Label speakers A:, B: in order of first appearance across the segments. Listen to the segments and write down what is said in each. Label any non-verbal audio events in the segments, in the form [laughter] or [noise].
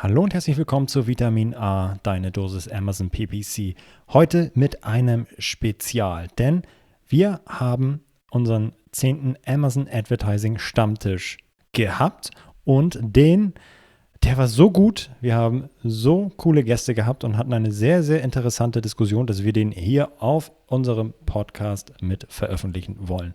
A: Hallo und herzlich willkommen zu Vitamin A, deine Dosis Amazon PPC. Heute mit einem Spezial, denn wir haben unseren 10. Amazon Advertising Stammtisch gehabt und den, der war so gut. Wir haben so coole Gäste gehabt und hatten eine sehr, sehr interessante Diskussion, dass wir den hier auf unserem Podcast mit veröffentlichen wollen.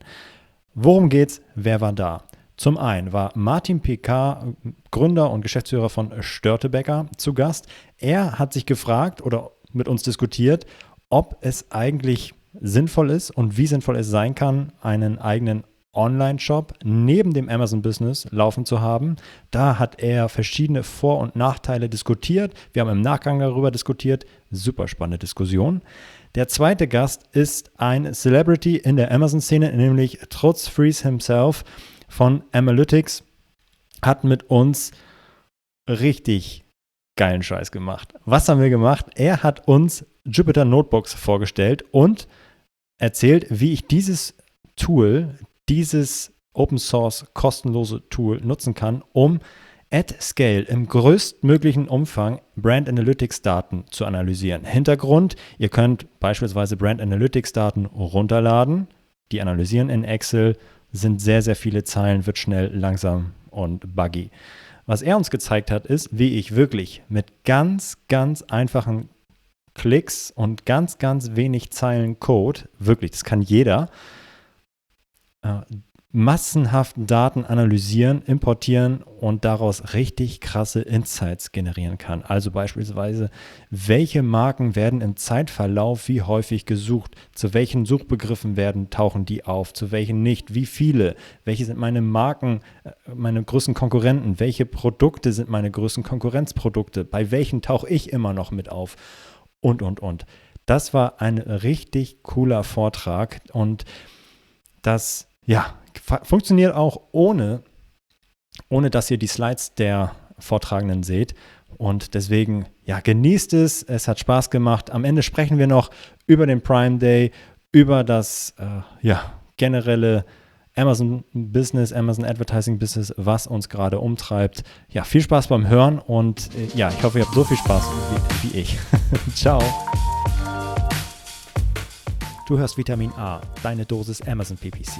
A: Worum geht's? Wer war da? Zum einen war Martin Picard, Gründer und Geschäftsführer von Störtebecker, zu Gast. Er hat sich gefragt oder mit uns diskutiert, ob es eigentlich sinnvoll ist und wie sinnvoll es sein kann, einen eigenen Online-Shop neben dem Amazon-Business laufen zu haben. Da hat er verschiedene Vor- und Nachteile diskutiert. Wir haben im Nachgang darüber diskutiert. Super spannende Diskussion. Der zweite Gast ist ein Celebrity in der Amazon-Szene, nämlich Trutz Fries himself von Analytics hat mit uns richtig geilen Scheiß gemacht. Was haben wir gemacht? Er hat uns Jupyter Notebooks vorgestellt und erzählt, wie ich dieses Tool, dieses Open Source kostenlose Tool nutzen kann, um at Scale im größtmöglichen Umfang Brand Analytics Daten zu analysieren. Hintergrund, ihr könnt beispielsweise Brand Analytics Daten runterladen, die analysieren in Excel sind sehr, sehr viele Zeilen, wird schnell langsam und buggy. Was er uns gezeigt hat, ist, wie ich wirklich mit ganz, ganz einfachen Klicks und ganz, ganz wenig Zeilen Code, wirklich, das kann jeder, äh, massenhaft Daten analysieren, importieren und daraus richtig krasse Insights generieren kann. Also beispielsweise, welche Marken werden im Zeitverlauf wie häufig gesucht, zu welchen Suchbegriffen werden tauchen die auf, zu welchen nicht, wie viele, welche sind meine Marken, äh, meine größten Konkurrenten, welche Produkte sind meine größten Konkurrenzprodukte, bei welchen tauche ich immer noch mit auf? Und und und. Das war ein richtig cooler Vortrag und das ja, funktioniert auch ohne, ohne dass ihr die Slides der Vortragenden seht. Und deswegen, ja, genießt es. Es hat Spaß gemacht. Am Ende sprechen wir noch über den Prime Day, über das äh, ja, generelle Amazon Business, Amazon Advertising Business, was uns gerade umtreibt. Ja, viel Spaß beim Hören und äh, ja, ich hoffe, ihr habt so viel Spaß wie, wie ich. [laughs] Ciao. Du hörst Vitamin A, deine Dosis Amazon PPC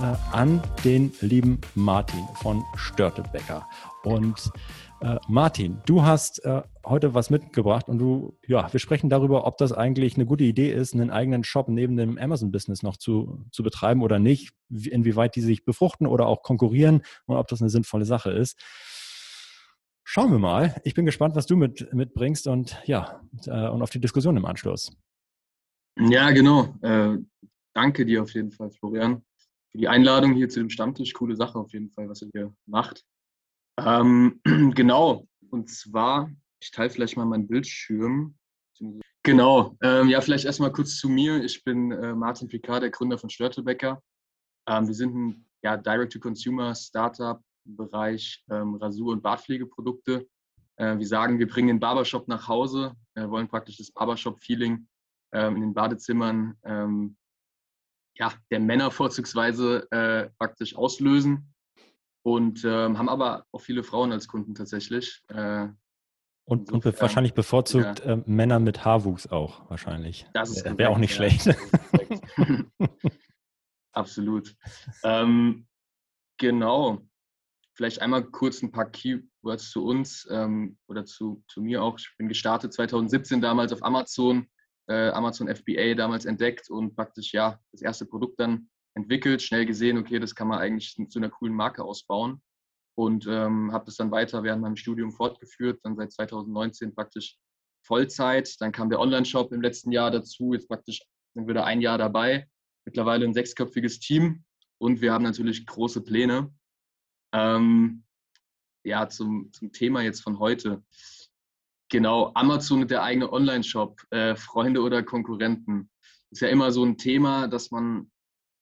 A: äh, an den lieben Martin von Störtebecker. Und äh, Martin, du hast äh, heute was mitgebracht und du, ja, wir sprechen darüber, ob das eigentlich eine gute Idee ist, einen eigenen Shop neben dem Amazon-Business noch zu, zu betreiben oder nicht, inwieweit die sich befruchten oder auch konkurrieren und ob das eine sinnvolle Sache ist. Schauen wir mal. Ich bin gespannt, was du mit, mitbringst und ja, äh, und auf die Diskussion im Anschluss.
B: Ja, genau. Äh, danke dir auf jeden Fall, Florian für die Einladung hier zu dem Stammtisch. Coole Sache auf jeden Fall, was ihr hier macht. Ähm, [clears throat] genau, und zwar, ich teile vielleicht mal meinen Bildschirm. Genau, ähm, ja, vielleicht erstmal kurz zu mir. Ich bin äh, Martin Picard, der Gründer von Störtebecker. Ähm, wir sind ein ja, Direct-to-Consumer-Startup im Bereich ähm, Rasur- und Bartpflegeprodukte. Äh, wir sagen, wir bringen den Barbershop nach Hause, äh, wollen praktisch das Barbershop-Feeling ähm, in den Badezimmern ähm, ja, der Männer vorzugsweise äh, praktisch auslösen und ähm, haben aber auch viele Frauen als Kunden tatsächlich.
A: Äh, und, und be wahrscheinlich bevorzugt ja. äh, Männer mit Haarwuchs auch wahrscheinlich. Das wäre auch nicht ja, schlecht. [laughs]
B: Absolut. Ähm, genau. Vielleicht einmal kurz ein paar Keywords zu uns ähm, oder zu, zu mir auch. Ich bin gestartet 2017 damals auf Amazon äh, Amazon FBA damals entdeckt und praktisch ja das erste Produkt dann entwickelt, schnell gesehen, okay, das kann man eigentlich zu einer coolen Marke ausbauen und ähm, habe das dann weiter während meinem Studium fortgeführt, dann seit 2019 praktisch Vollzeit. Dann kam der Online-Shop im letzten Jahr dazu, jetzt praktisch sind wir da ein Jahr dabei, mittlerweile ein sechsköpfiges Team und wir haben natürlich große Pläne. Ähm, ja, zum, zum Thema jetzt von heute. Genau, Amazon und der eigene Online-Shop, äh, Freunde oder Konkurrenten. Ist ja immer so ein Thema, dass man,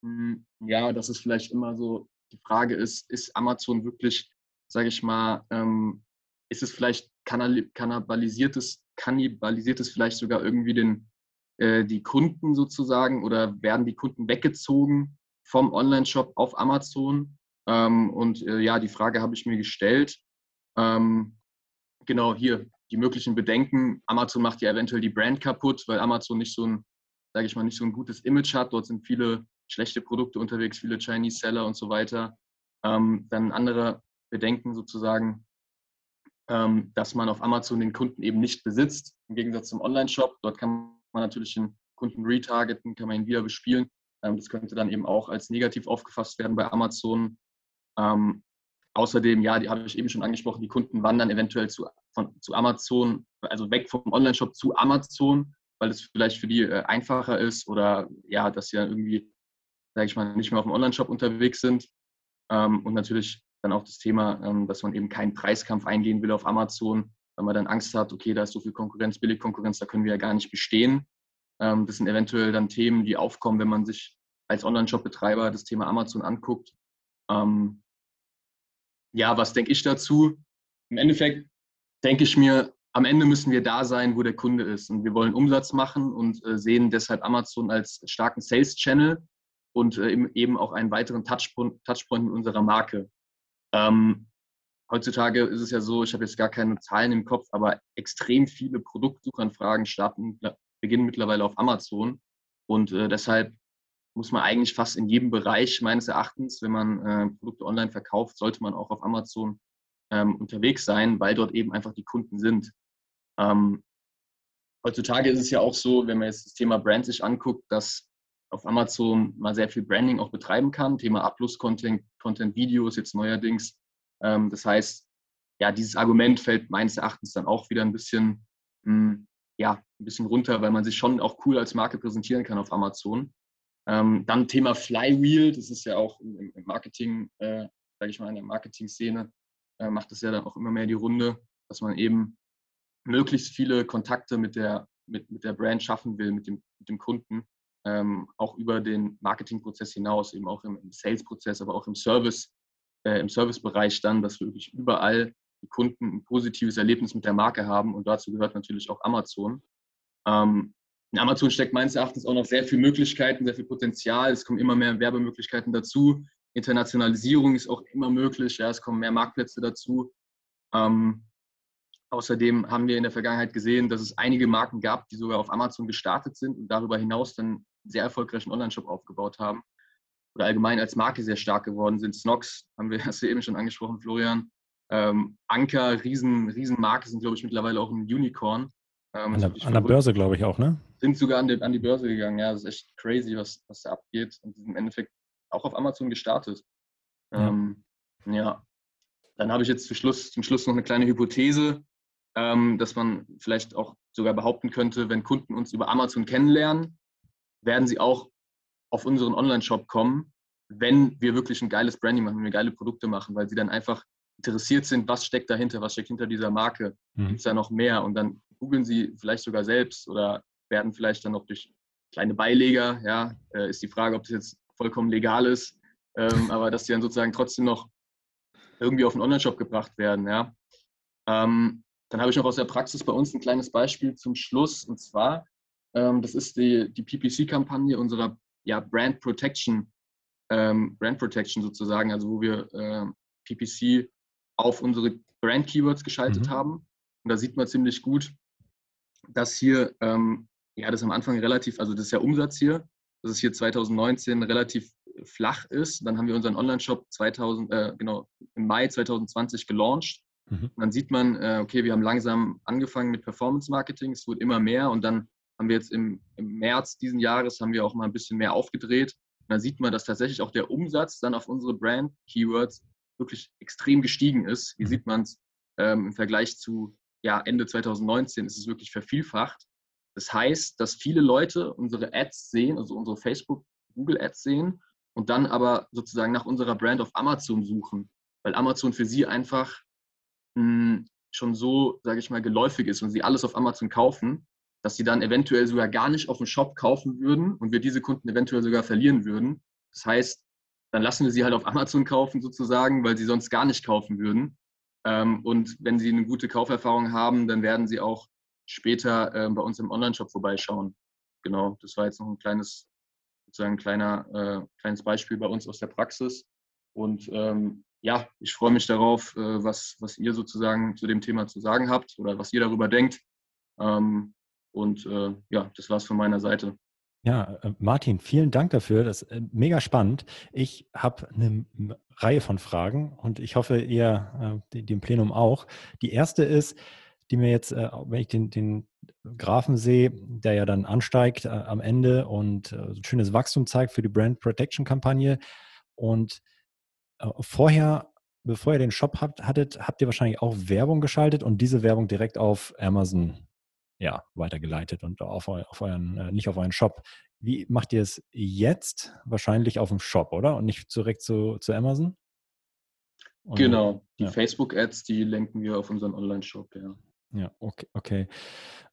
B: mh, hm, ja, dass es vielleicht immer so die Frage ist, ist Amazon wirklich, sage ich mal, ähm, ist es vielleicht kannibalisiert es, kannibalisiert es vielleicht sogar irgendwie den, äh, die Kunden sozusagen oder werden die Kunden weggezogen vom Online-Shop auf Amazon? Ähm, und äh, ja, die Frage habe ich mir gestellt. Ähm, genau hier die möglichen Bedenken. Amazon macht ja eventuell die Brand kaputt, weil Amazon nicht so ein, sage ich mal, nicht so ein gutes Image hat. Dort sind viele schlechte Produkte unterwegs, viele Chinese Seller und so weiter. Ähm, dann andere Bedenken sozusagen, ähm, dass man auf Amazon den Kunden eben nicht besitzt, im Gegensatz zum Online-Shop. Dort kann man natürlich den Kunden retargeten, kann man ihn wieder bespielen. Ähm, das könnte dann eben auch als negativ aufgefasst werden bei Amazon. Außerdem, ja, die habe ich eben schon angesprochen, die Kunden wandern eventuell zu, von, zu Amazon, also weg vom Online-Shop zu Amazon, weil es vielleicht für die äh, einfacher ist oder ja, dass sie dann irgendwie, sage ich mal, nicht mehr auf dem Online-Shop unterwegs sind. Ähm, und natürlich dann auch das Thema, ähm, dass man eben keinen Preiskampf eingehen will auf Amazon, weil man dann Angst hat, okay, da ist so viel Konkurrenz, Billigkonkurrenz, da können wir ja gar nicht bestehen. Ähm, das sind eventuell dann Themen, die aufkommen, wenn man sich als Online-Shop-Betreiber das Thema Amazon anguckt. Ähm, ja, was denke ich dazu? Im Endeffekt denke ich mir, am Ende müssen wir da sein, wo der Kunde ist. Und wir wollen Umsatz machen und äh, sehen deshalb Amazon als starken Sales-Channel und äh, eben auch einen weiteren Touchpoint, Touchpoint in unserer Marke. Ähm, heutzutage ist es ja so, ich habe jetzt gar keine Zahlen im Kopf, aber extrem viele Produktsuchanfragen starten, beginnen mittlerweile auf Amazon. Und äh, deshalb muss man eigentlich fast in jedem Bereich meines Erachtens, wenn man äh, Produkte online verkauft, sollte man auch auf Amazon ähm, unterwegs sein, weil dort eben einfach die Kunden sind. Ähm, heutzutage ist es ja auch so, wenn man jetzt das Thema Brand sich anguckt, dass auf Amazon man sehr viel Branding auch betreiben kann. Thema Upload-Content, Content-Videos jetzt neuerdings. Ähm, das heißt, ja, dieses Argument fällt meines Erachtens dann auch wieder ein bisschen, mh, hm, ja, ein bisschen runter, weil man sich schon auch cool als Marke präsentieren kann auf Amazon. Ähm, dann Thema Flywheel, das ist ja auch im, im Marketing, äh, sage ich mal, in der Marketing-Szene, äh, macht es ja dann auch immer mehr die Runde, dass man eben möglichst viele Kontakte mit der, mit, mit der Brand schaffen will, mit dem, mit dem Kunden, ähm, auch über den Marketingprozess hinaus, eben auch im, im Sales-Prozess, aber auch im Service, äh, im Servicebereich dann, dass wir wirklich überall die Kunden ein positives Erlebnis mit der Marke haben und dazu gehört natürlich auch Amazon. Ähm, in Amazon steckt meines Erachtens auch noch sehr viel Möglichkeiten, sehr viel Potenzial. Es kommen immer mehr Werbemöglichkeiten dazu. Internationalisierung ist auch immer möglich. Ja, es kommen mehr Marktplätze dazu. Ähm, außerdem haben wir in der Vergangenheit gesehen, dass es einige Marken gab, die sogar auf Amazon gestartet sind und darüber hinaus dann einen sehr erfolgreichen Online-Shop aufgebaut haben oder allgemein als Marke sehr stark geworden sind. Snox haben wir, [laughs] hast eben schon angesprochen, Florian. Ähm, Anker, riesen, riesen sind, glaube ich, mittlerweile auch ein Unicorn.
A: Ähm, an, der, an der, Börse, glaube ich, auch, ne?
B: Sind sogar an die, an die Börse gegangen, ja. Das ist echt crazy, was, was da abgeht. Und im Endeffekt auch auf Amazon gestartet. Ja. Ähm, ja. Dann habe ich jetzt zum Schluss, zum Schluss noch eine kleine Hypothese, ähm, dass man vielleicht auch sogar behaupten könnte, wenn Kunden uns über Amazon kennenlernen, werden sie auch auf unseren Online-Shop kommen, wenn wir wirklich ein geiles Branding machen, wenn wir geile Produkte machen, weil sie dann einfach interessiert sind, was steckt dahinter, was steckt hinter dieser Marke, mhm. gibt es da noch mehr und dann googeln sie vielleicht sogar selbst oder werden vielleicht dann noch durch kleine Beileger, ja, äh, ist die Frage, ob das jetzt vollkommen legal ist, ähm, [laughs] aber dass die dann sozusagen trotzdem noch irgendwie auf den Online-Shop gebracht werden, ja. Ähm, dann habe ich noch aus der Praxis bei uns ein kleines Beispiel zum Schluss und zwar, ähm, das ist die, die PPC-Kampagne unserer ja, Brand Protection, ähm, Brand Protection sozusagen, also wo wir äh, PPC auf unsere Brand-Keywords geschaltet mhm. haben. Und da sieht man ziemlich gut, dass hier, ähm, ja, das am Anfang relativ, also das ist ja Umsatz hier, dass es hier 2019 relativ flach ist. Dann haben wir unseren Online-Shop 2000, äh, genau, im Mai 2020 gelauncht. Mhm. Dann sieht man, äh, okay, wir haben langsam angefangen mit Performance-Marketing, es wurde immer mehr und dann haben wir jetzt im, im März diesen Jahres haben wir auch mal ein bisschen mehr aufgedreht. Und dann sieht man, dass tatsächlich auch der Umsatz dann auf unsere Brand-Keywords wirklich extrem gestiegen ist. Hier mhm. sieht man es ähm, im Vergleich zu ja, Ende 2019 ist es wirklich vervielfacht. Das heißt, dass viele Leute unsere Ads sehen, also unsere Facebook, Google Ads sehen und dann aber sozusagen nach unserer Brand auf Amazon suchen, weil Amazon für sie einfach mh, hm, schon so, sage ich mal, geläufig ist und sie alles auf Amazon kaufen, dass sie dann eventuell sogar gar nicht auf dem Shop kaufen würden und wir diese Kunden eventuell sogar verlieren würden. Das heißt, dann lassen wir sie halt auf Amazon kaufen sozusagen, weil sie sonst gar nicht kaufen würden. Ähm, und wenn sie eine gute Kauferfahrung haben, dann werden sie auch später äh, bei uns im Online-Shop vorbeischauen. Genau, das war jetzt noch ein kleines, sozusagen ein kleiner, äh, kleines Beispiel bei uns aus der Praxis. Und ähm, ja, ich freue mich darauf, äh, was, was ihr sozusagen zu dem Thema zu sagen habt oder was ihr darüber denkt. Ähm, und äh, ja, das war es von meiner Seite.
A: Ja, äh, Martin, vielen Dank dafür. Das ist äh, mega spannend. Ich habe eine Reihe von Fragen und ich hoffe, ihr, äh, dem Plenum auch. Die erste ist, die mir jetzt, wenn ich den, den Graphen sehe, der ja dann ansteigt am Ende und ein schönes Wachstum zeigt für die Brand Protection Kampagne. Und vorher, bevor ihr den Shop habt, hattet, habt ihr wahrscheinlich auch Werbung geschaltet und diese Werbung direkt auf Amazon ja, weitergeleitet und auf, auf euren, äh, nicht auf euren Shop. Wie macht ihr es jetzt? Wahrscheinlich auf dem Shop, oder? Und nicht direkt zu, zu Amazon?
B: Und, genau, die ja. Facebook-Ads, die lenken wir auf unseren Online-Shop, ja.
A: Ja, okay. okay.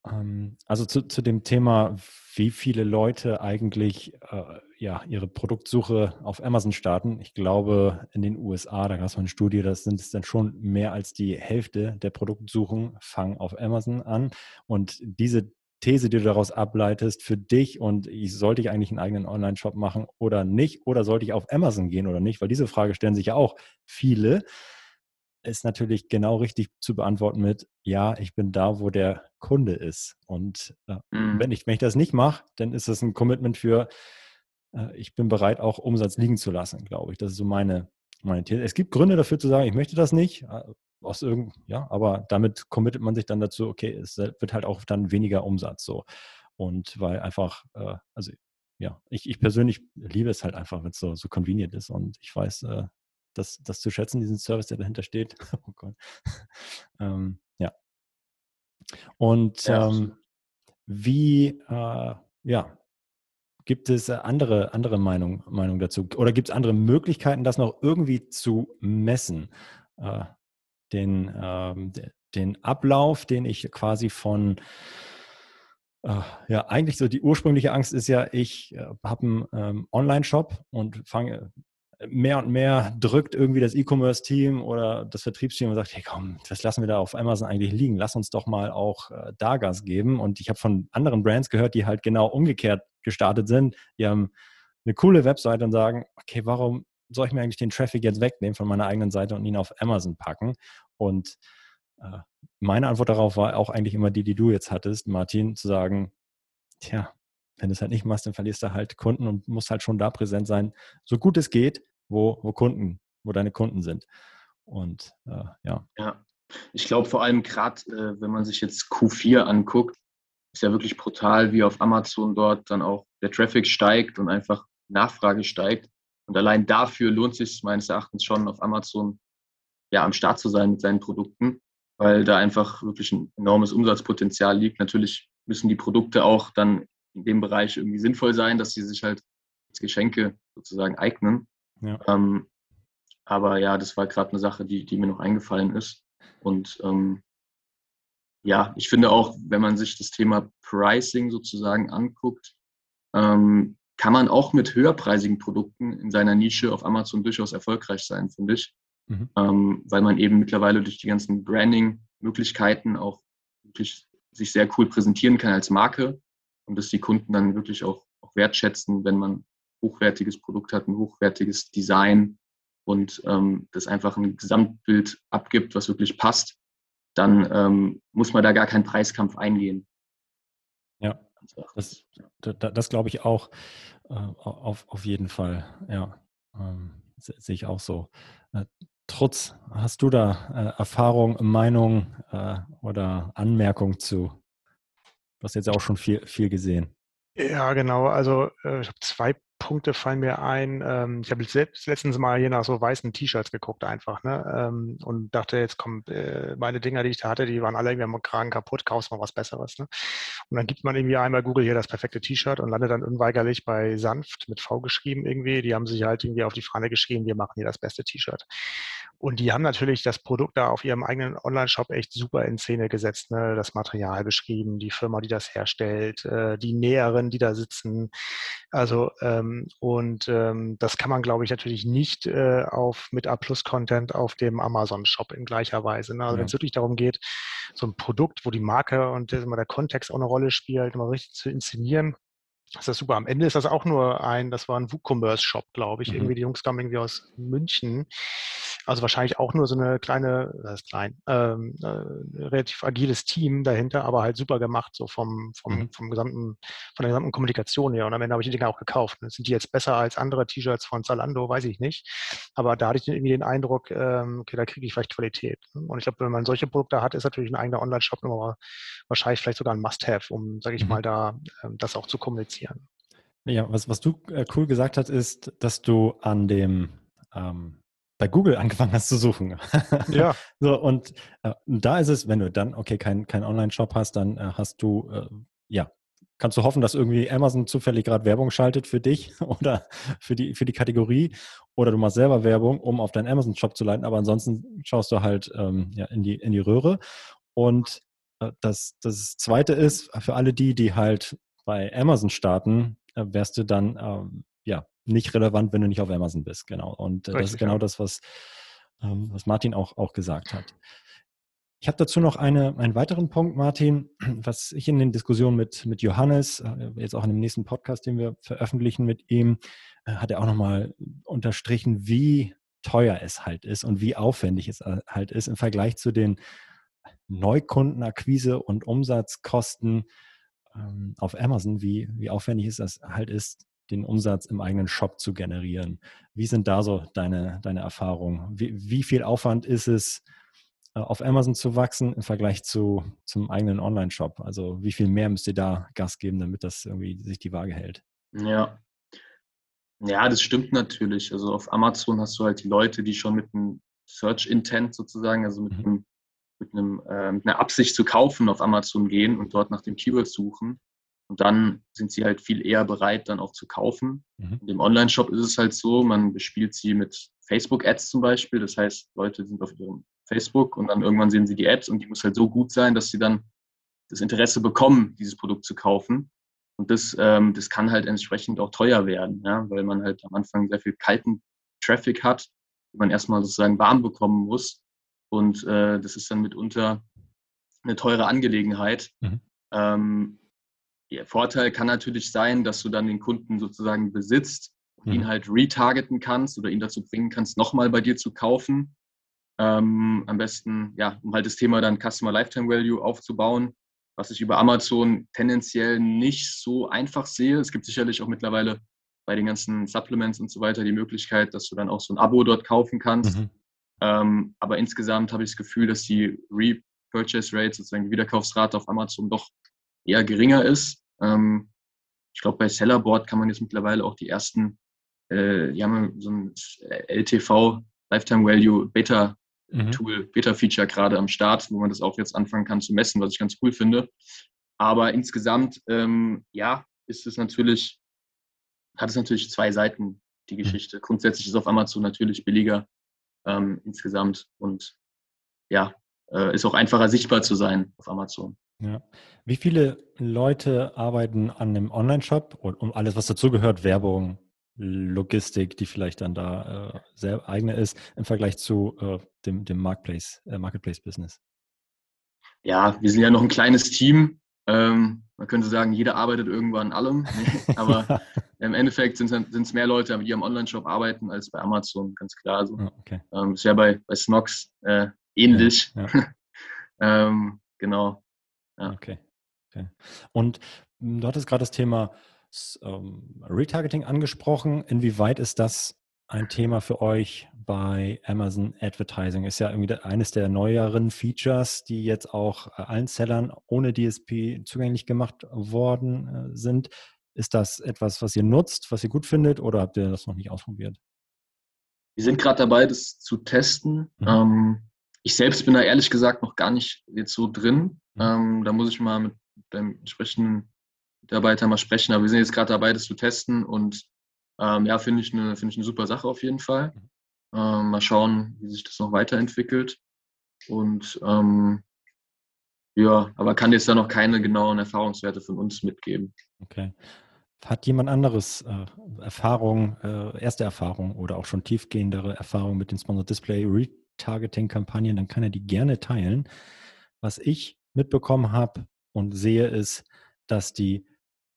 A: Ähm, also zu, zu dem Thema, wie viele Leute eigentlich äh, ja, ihre Produktsuche auf Amazon starten. Ich glaube, in den USA, da gab es mal eine Studie, das sind es dann schon mehr als die Hälfte der Produktsuchen fangen auf Amazon an. Und diese These, die du daraus ableitest für dich und ich sollte ich eigentlich einen eigenen Online-Shop machen oder nicht oder sollte ich auf Amazon gehen oder nicht, weil diese Frage stellen sich ja auch viele ist natürlich genau richtig zu beantworten mit, ja, ich bin da, wo der Kunde ist. Und äh, mhm. wenn, ich, wenn ich das nicht mache, dann ist das ein Commitment für, äh, ich bin bereit, auch Umsatz liegen zu lassen, glaube ich. Das ist so meine, meine These. Es gibt Gründe dafür zu sagen, ich möchte das nicht, äh, aus irgend, ja, aber damit committet man sich dann dazu, okay, es wird halt auch dann weniger Umsatz so. Und weil einfach, äh, also ja, ich, ich persönlich liebe es halt einfach, wenn es so, so convenient ist und ich weiß, äh, das, das zu schätzen, diesen Service, der dahinter steht. [laughs] oh Gott. [laughs] ähm, ja. Und ähm, wie, äh, ja, gibt es andere, andere Meinungen Meinung dazu? Oder gibt es andere Möglichkeiten, das noch irgendwie zu messen? Äh, den, ähm, den Ablauf, den ich quasi von äh, ja, eigentlich so die ursprüngliche Angst ist ja, ich äh, habe einen ähm, Online-Shop und fange mehr und mehr drückt irgendwie das E-Commerce-Team oder das Vertriebsteam und sagt, hey komm, was lassen wir da auf Amazon eigentlich liegen? Lass uns doch mal auch äh, da Gas geben. Und ich habe von anderen Brands gehört, die halt genau umgekehrt gestartet sind. Die haben eine coole Webseite und sagen, okay, warum soll ich mir eigentlich den Traffic jetzt wegnehmen von meiner eigenen Seite und ihn auf Amazon packen? Und äh, meine Antwort darauf war auch eigentlich immer die, die du jetzt hattest, Martin, zu sagen, tja, wenn du es halt nicht machst, dann verlierst du halt Kunden und musst halt schon da präsent sein, so gut es geht, wo, wo Kunden, wo deine Kunden sind. Und äh, ja.
B: Ja, ich glaube vor allem gerade, äh, wenn man sich jetzt Q4 anguckt, ist ja wirklich brutal, wie auf Amazon dort dann auch der Traffic steigt und einfach Nachfrage steigt. Und allein dafür lohnt es sich meines Erachtens schon, auf Amazon ja am Start zu sein mit seinen Produkten, weil da einfach wirklich ein enormes Umsatzpotenzial liegt. Natürlich müssen die Produkte auch dann in dem Bereich irgendwie sinnvoll sein, dass sie sich halt als Geschenke sozusagen eignen. Ja. Ähm, aber ja, das war gerade eine Sache, die, die mir noch eingefallen ist. Und ähm, ja, ich finde auch, wenn man sich das Thema Pricing sozusagen anguckt, ähm, kann man auch mit höherpreisigen Produkten in seiner Nische auf Amazon durchaus erfolgreich sein, finde ich. Mhm. Ähm, weil man eben mittlerweile durch die ganzen Branding-Möglichkeiten auch wirklich sich sehr cool präsentieren kann als Marke und dass die Kunden dann wirklich auch, auch wertschätzen, wenn man hochwertiges Produkt hat, ein hochwertiges Design und ähm, das einfach ein Gesamtbild abgibt, was wirklich passt, dann ähm, muss man da gar keinen Preiskampf eingehen.
A: Ja, das, das, das glaube ich auch äh, auf, auf jeden Fall. Ja, ähm, sehe ich auch so. Äh, Trotz, hast du da äh, Erfahrung, Meinung äh, oder Anmerkung zu? Du hast jetzt auch schon viel, viel gesehen.
C: Ja, genau. Also äh, ich habe zwei Punkte fallen mir ein. Ähm, ich habe selbst letztens mal hier nach so weißen T-Shirts geguckt einfach ne? Ähm, und dachte, jetzt kommt äh, meine Dinger, die ich da hatte, die waren alle irgendwie am Kragen kaputt, kaufst mal was Besseres. Ne? Und dann gibt man irgendwie einmal Google hier das perfekte T-Shirt und landet dann unweigerlich bei Sanft mit V geschrieben irgendwie. Die haben sich halt irgendwie auf die Fahne geschrieben, wir machen hier das beste T-Shirt. Und die haben natürlich das Produkt da auf ihrem eigenen Online-Shop echt super in Szene gesetzt. Ne? Das Material beschrieben, die Firma, die das herstellt, äh, die Näheren, die da sitzen. Also, ähm, und ähm, das kann man, glaube ich, natürlich nicht äh, auf mit A-Plus-Content auf dem Amazon-Shop in gleicher Weise. Ne? Also, ja. wenn es wirklich darum geht, so ein Produkt, wo die Marke und der Kontext auch eine Rolle spielt, mal richtig zu inszenieren, das ist super. Am Ende ist das auch nur ein, das war ein WooCommerce-Shop, glaube ich. Mhm. Irgendwie die Jungs kamen irgendwie aus München. Also wahrscheinlich auch nur so eine kleine, das ist klein, ähm, äh, relativ agiles Team dahinter, aber halt super gemacht, so vom, vom, mhm. vom gesamten, von der gesamten Kommunikation her. Und am Ende habe ich die Dinger auch gekauft. Sind die jetzt besser als andere T-Shirts von Zalando? Weiß ich nicht. Aber da hatte ich irgendwie den Eindruck, ähm, okay, da kriege ich vielleicht Qualität. Und ich glaube, wenn man solche Produkte hat, ist natürlich ein eigener Online-Shop wahrscheinlich vielleicht sogar ein Must-Have, um, sage ich mhm. mal, da ähm, das auch zu kommunizieren interessieren.
A: Ja, was, was du äh, cool gesagt hast, ist, dass du an dem ähm, bei Google [laughs] angefangen hast zu suchen.
C: Ja. [laughs]
A: so, und äh, da ist es, wenn du dann, okay, keinen kein Online-Shop hast, dann äh, hast du, äh, ja, kannst du hoffen, dass irgendwie Amazon zufällig gerade Werbung schaltet für dich [laughs] oder für die, für die Kategorie oder du machst selber Werbung, um auf deinen Amazon-Shop zu leiten, aber ansonsten schaust du halt ähm, ja, in, die, in die Röhre. Und äh, das, das Zweite ist, für alle die, die halt bei Amazon starten, äh, wärst du dann ähm, ja nicht relevant, wenn du nicht auf Amazon bist. Genau. Und äh, das ist genau das, was, ähm, was Martin auch, auch gesagt hat. Ich habe dazu noch eine, einen weiteren Punkt, Martin, [clears throat] was ich in den Diskussionen mit, mit Johannes, äh, jetzt auch in dem nächsten Podcast, den wir veröffentlichen mit ihm, äh, hat er auch nochmal unterstrichen, wie teuer es halt ist und wie aufwendig es halt ist im Vergleich zu den Neukundenakquise und Umsatzkosten ähm, auf Amazon, wie, wie aufwendig es das halt ist, den Umsatz im eigenen Shop zu generieren. Wie sind da so deine, deine Erfahrungen? Wie, wie viel Aufwand ist es, äh, auf Amazon zu wachsen im Vergleich zu, zum eigenen Online-Shop? Also wie viel mehr müsst ihr da Gas geben, damit das irgendwie sich die Waage hält?
B: Ja. Ja, das stimmt natürlich. Also auf Amazon hast du halt die Leute, die schon mit einem Search Intent sozusagen, also mit mhm. einem mit, einem, äh, mit einer Absicht zu kaufen auf Amazon gehen und dort nach dem Keyword suchen. Und dann sind sie halt viel eher bereit, dann auch zu kaufen. Mhm. In dem Online-Shop ist es halt so, man bespielt sie mit Facebook-Ads zum Beispiel. Das heißt, Leute sind auf ihrem Facebook und dann irgendwann sehen sie die Ads und die muss halt so gut sein, dass sie dann das Interesse bekommen, dieses Produkt zu kaufen. Und das, ähm, das kann halt entsprechend auch teuer werden, ja, weil man halt am Anfang sehr viel kalten Traffic hat, den man erstmal sozusagen warm bekommen muss. Und äh, das ist dann mitunter eine teure Angelegenheit. Mhm. Ähm, der Vorteil kann natürlich sein, dass du dann den Kunden sozusagen besitzt und mhm. ihn halt retargeten kannst oder ihn dazu bringen kannst, nochmal bei dir zu kaufen. Ähm, am besten, ja, um halt das Thema dann Customer Lifetime Value aufzubauen, was ich über Amazon tendenziell nicht so einfach sehe. Es gibt sicherlich auch mittlerweile bei den ganzen Supplements und so weiter die Möglichkeit, dass du dann auch so ein Abo dort kaufen kannst. Mhm. Ähm, aber insgesamt habe ich das Gefühl, dass die Repurchase Rate, sozusagen die Wiederkaufsrate auf Amazon doch eher geringer ist. Ähm, ich glaube, bei Sellerboard kann man jetzt mittlerweile auch die ersten, äh, die haben so ein LTV, Lifetime Value Beta mhm. Tool, Beta Feature gerade am Start, wo man das auch jetzt anfangen kann zu messen, was ich ganz cool finde. Aber insgesamt, ähm, ja, ist es natürlich, hat es natürlich zwei Seiten, die mhm. Geschichte. Grundsätzlich ist auf Amazon natürlich billiger ähm, insgesamt und ja, äh, ist auch einfacher sichtbar zu sein auf Amazon.
A: Ja. Wie viele Leute arbeiten an einem Online-Shop und um alles, was dazugehört, Werbung, Logistik, die vielleicht dann da äh, sehr eigene ist, im Vergleich zu äh, dem, dem Marketplace, äh, Marketplace-Business?
B: Ja, wir sind ja noch ein kleines Team. Ähm, man könnte sagen, jeder arbeitet irgendwo an allem. [laughs] Aber im Endeffekt sind es mehr Leute, die am Online-Shop arbeiten, als bei Amazon, ganz klar. So. Okay. Ähm, ist ja bei, bei Snox äh, ähnlich. Ja, ja. [laughs] ähm, genau.
A: Ja. Okay. okay. Und hm, du hattest gerade das Thema ähm, Retargeting angesprochen. Inwieweit ist das ein Thema für euch bei Amazon Advertising? Ist ja irgendwie eines der neueren Features, die jetzt auch äh, allen Sellern ohne DSP zugänglich gemacht worden äh, sind. Ist das etwas, was ihr nutzt, was ihr gut findet oder habt ihr das noch nicht ausprobiert?
B: Wir sind gerade dabei, das zu testen. Mhm. Ähm, ich selbst bin da ehrlich gesagt noch gar nicht jetzt so drin. Mhm. Ähm, da muss ich mal mit dem entsprechenden Mitarbeiter mal sprechen. Aber wir sind jetzt gerade dabei, das zu testen und ähm, ja, finde ich, eine, find ich eine super Sache auf jeden Fall. Mhm. Ähm, mal schauen, wie sich das noch weiterentwickelt. Und ähm, ja, aber kann jetzt da noch keine genauen Erfahrungswerte von uns mitgeben.
A: Okay. Hat jemand anderes äh, Erfahrung, äh, erste Erfahrung oder auch schon tiefgehendere Erfahrung mit den Sponsored Display Retargeting-Kampagnen, dann kann er die gerne teilen. Was ich mitbekommen habe und sehe, ist, dass die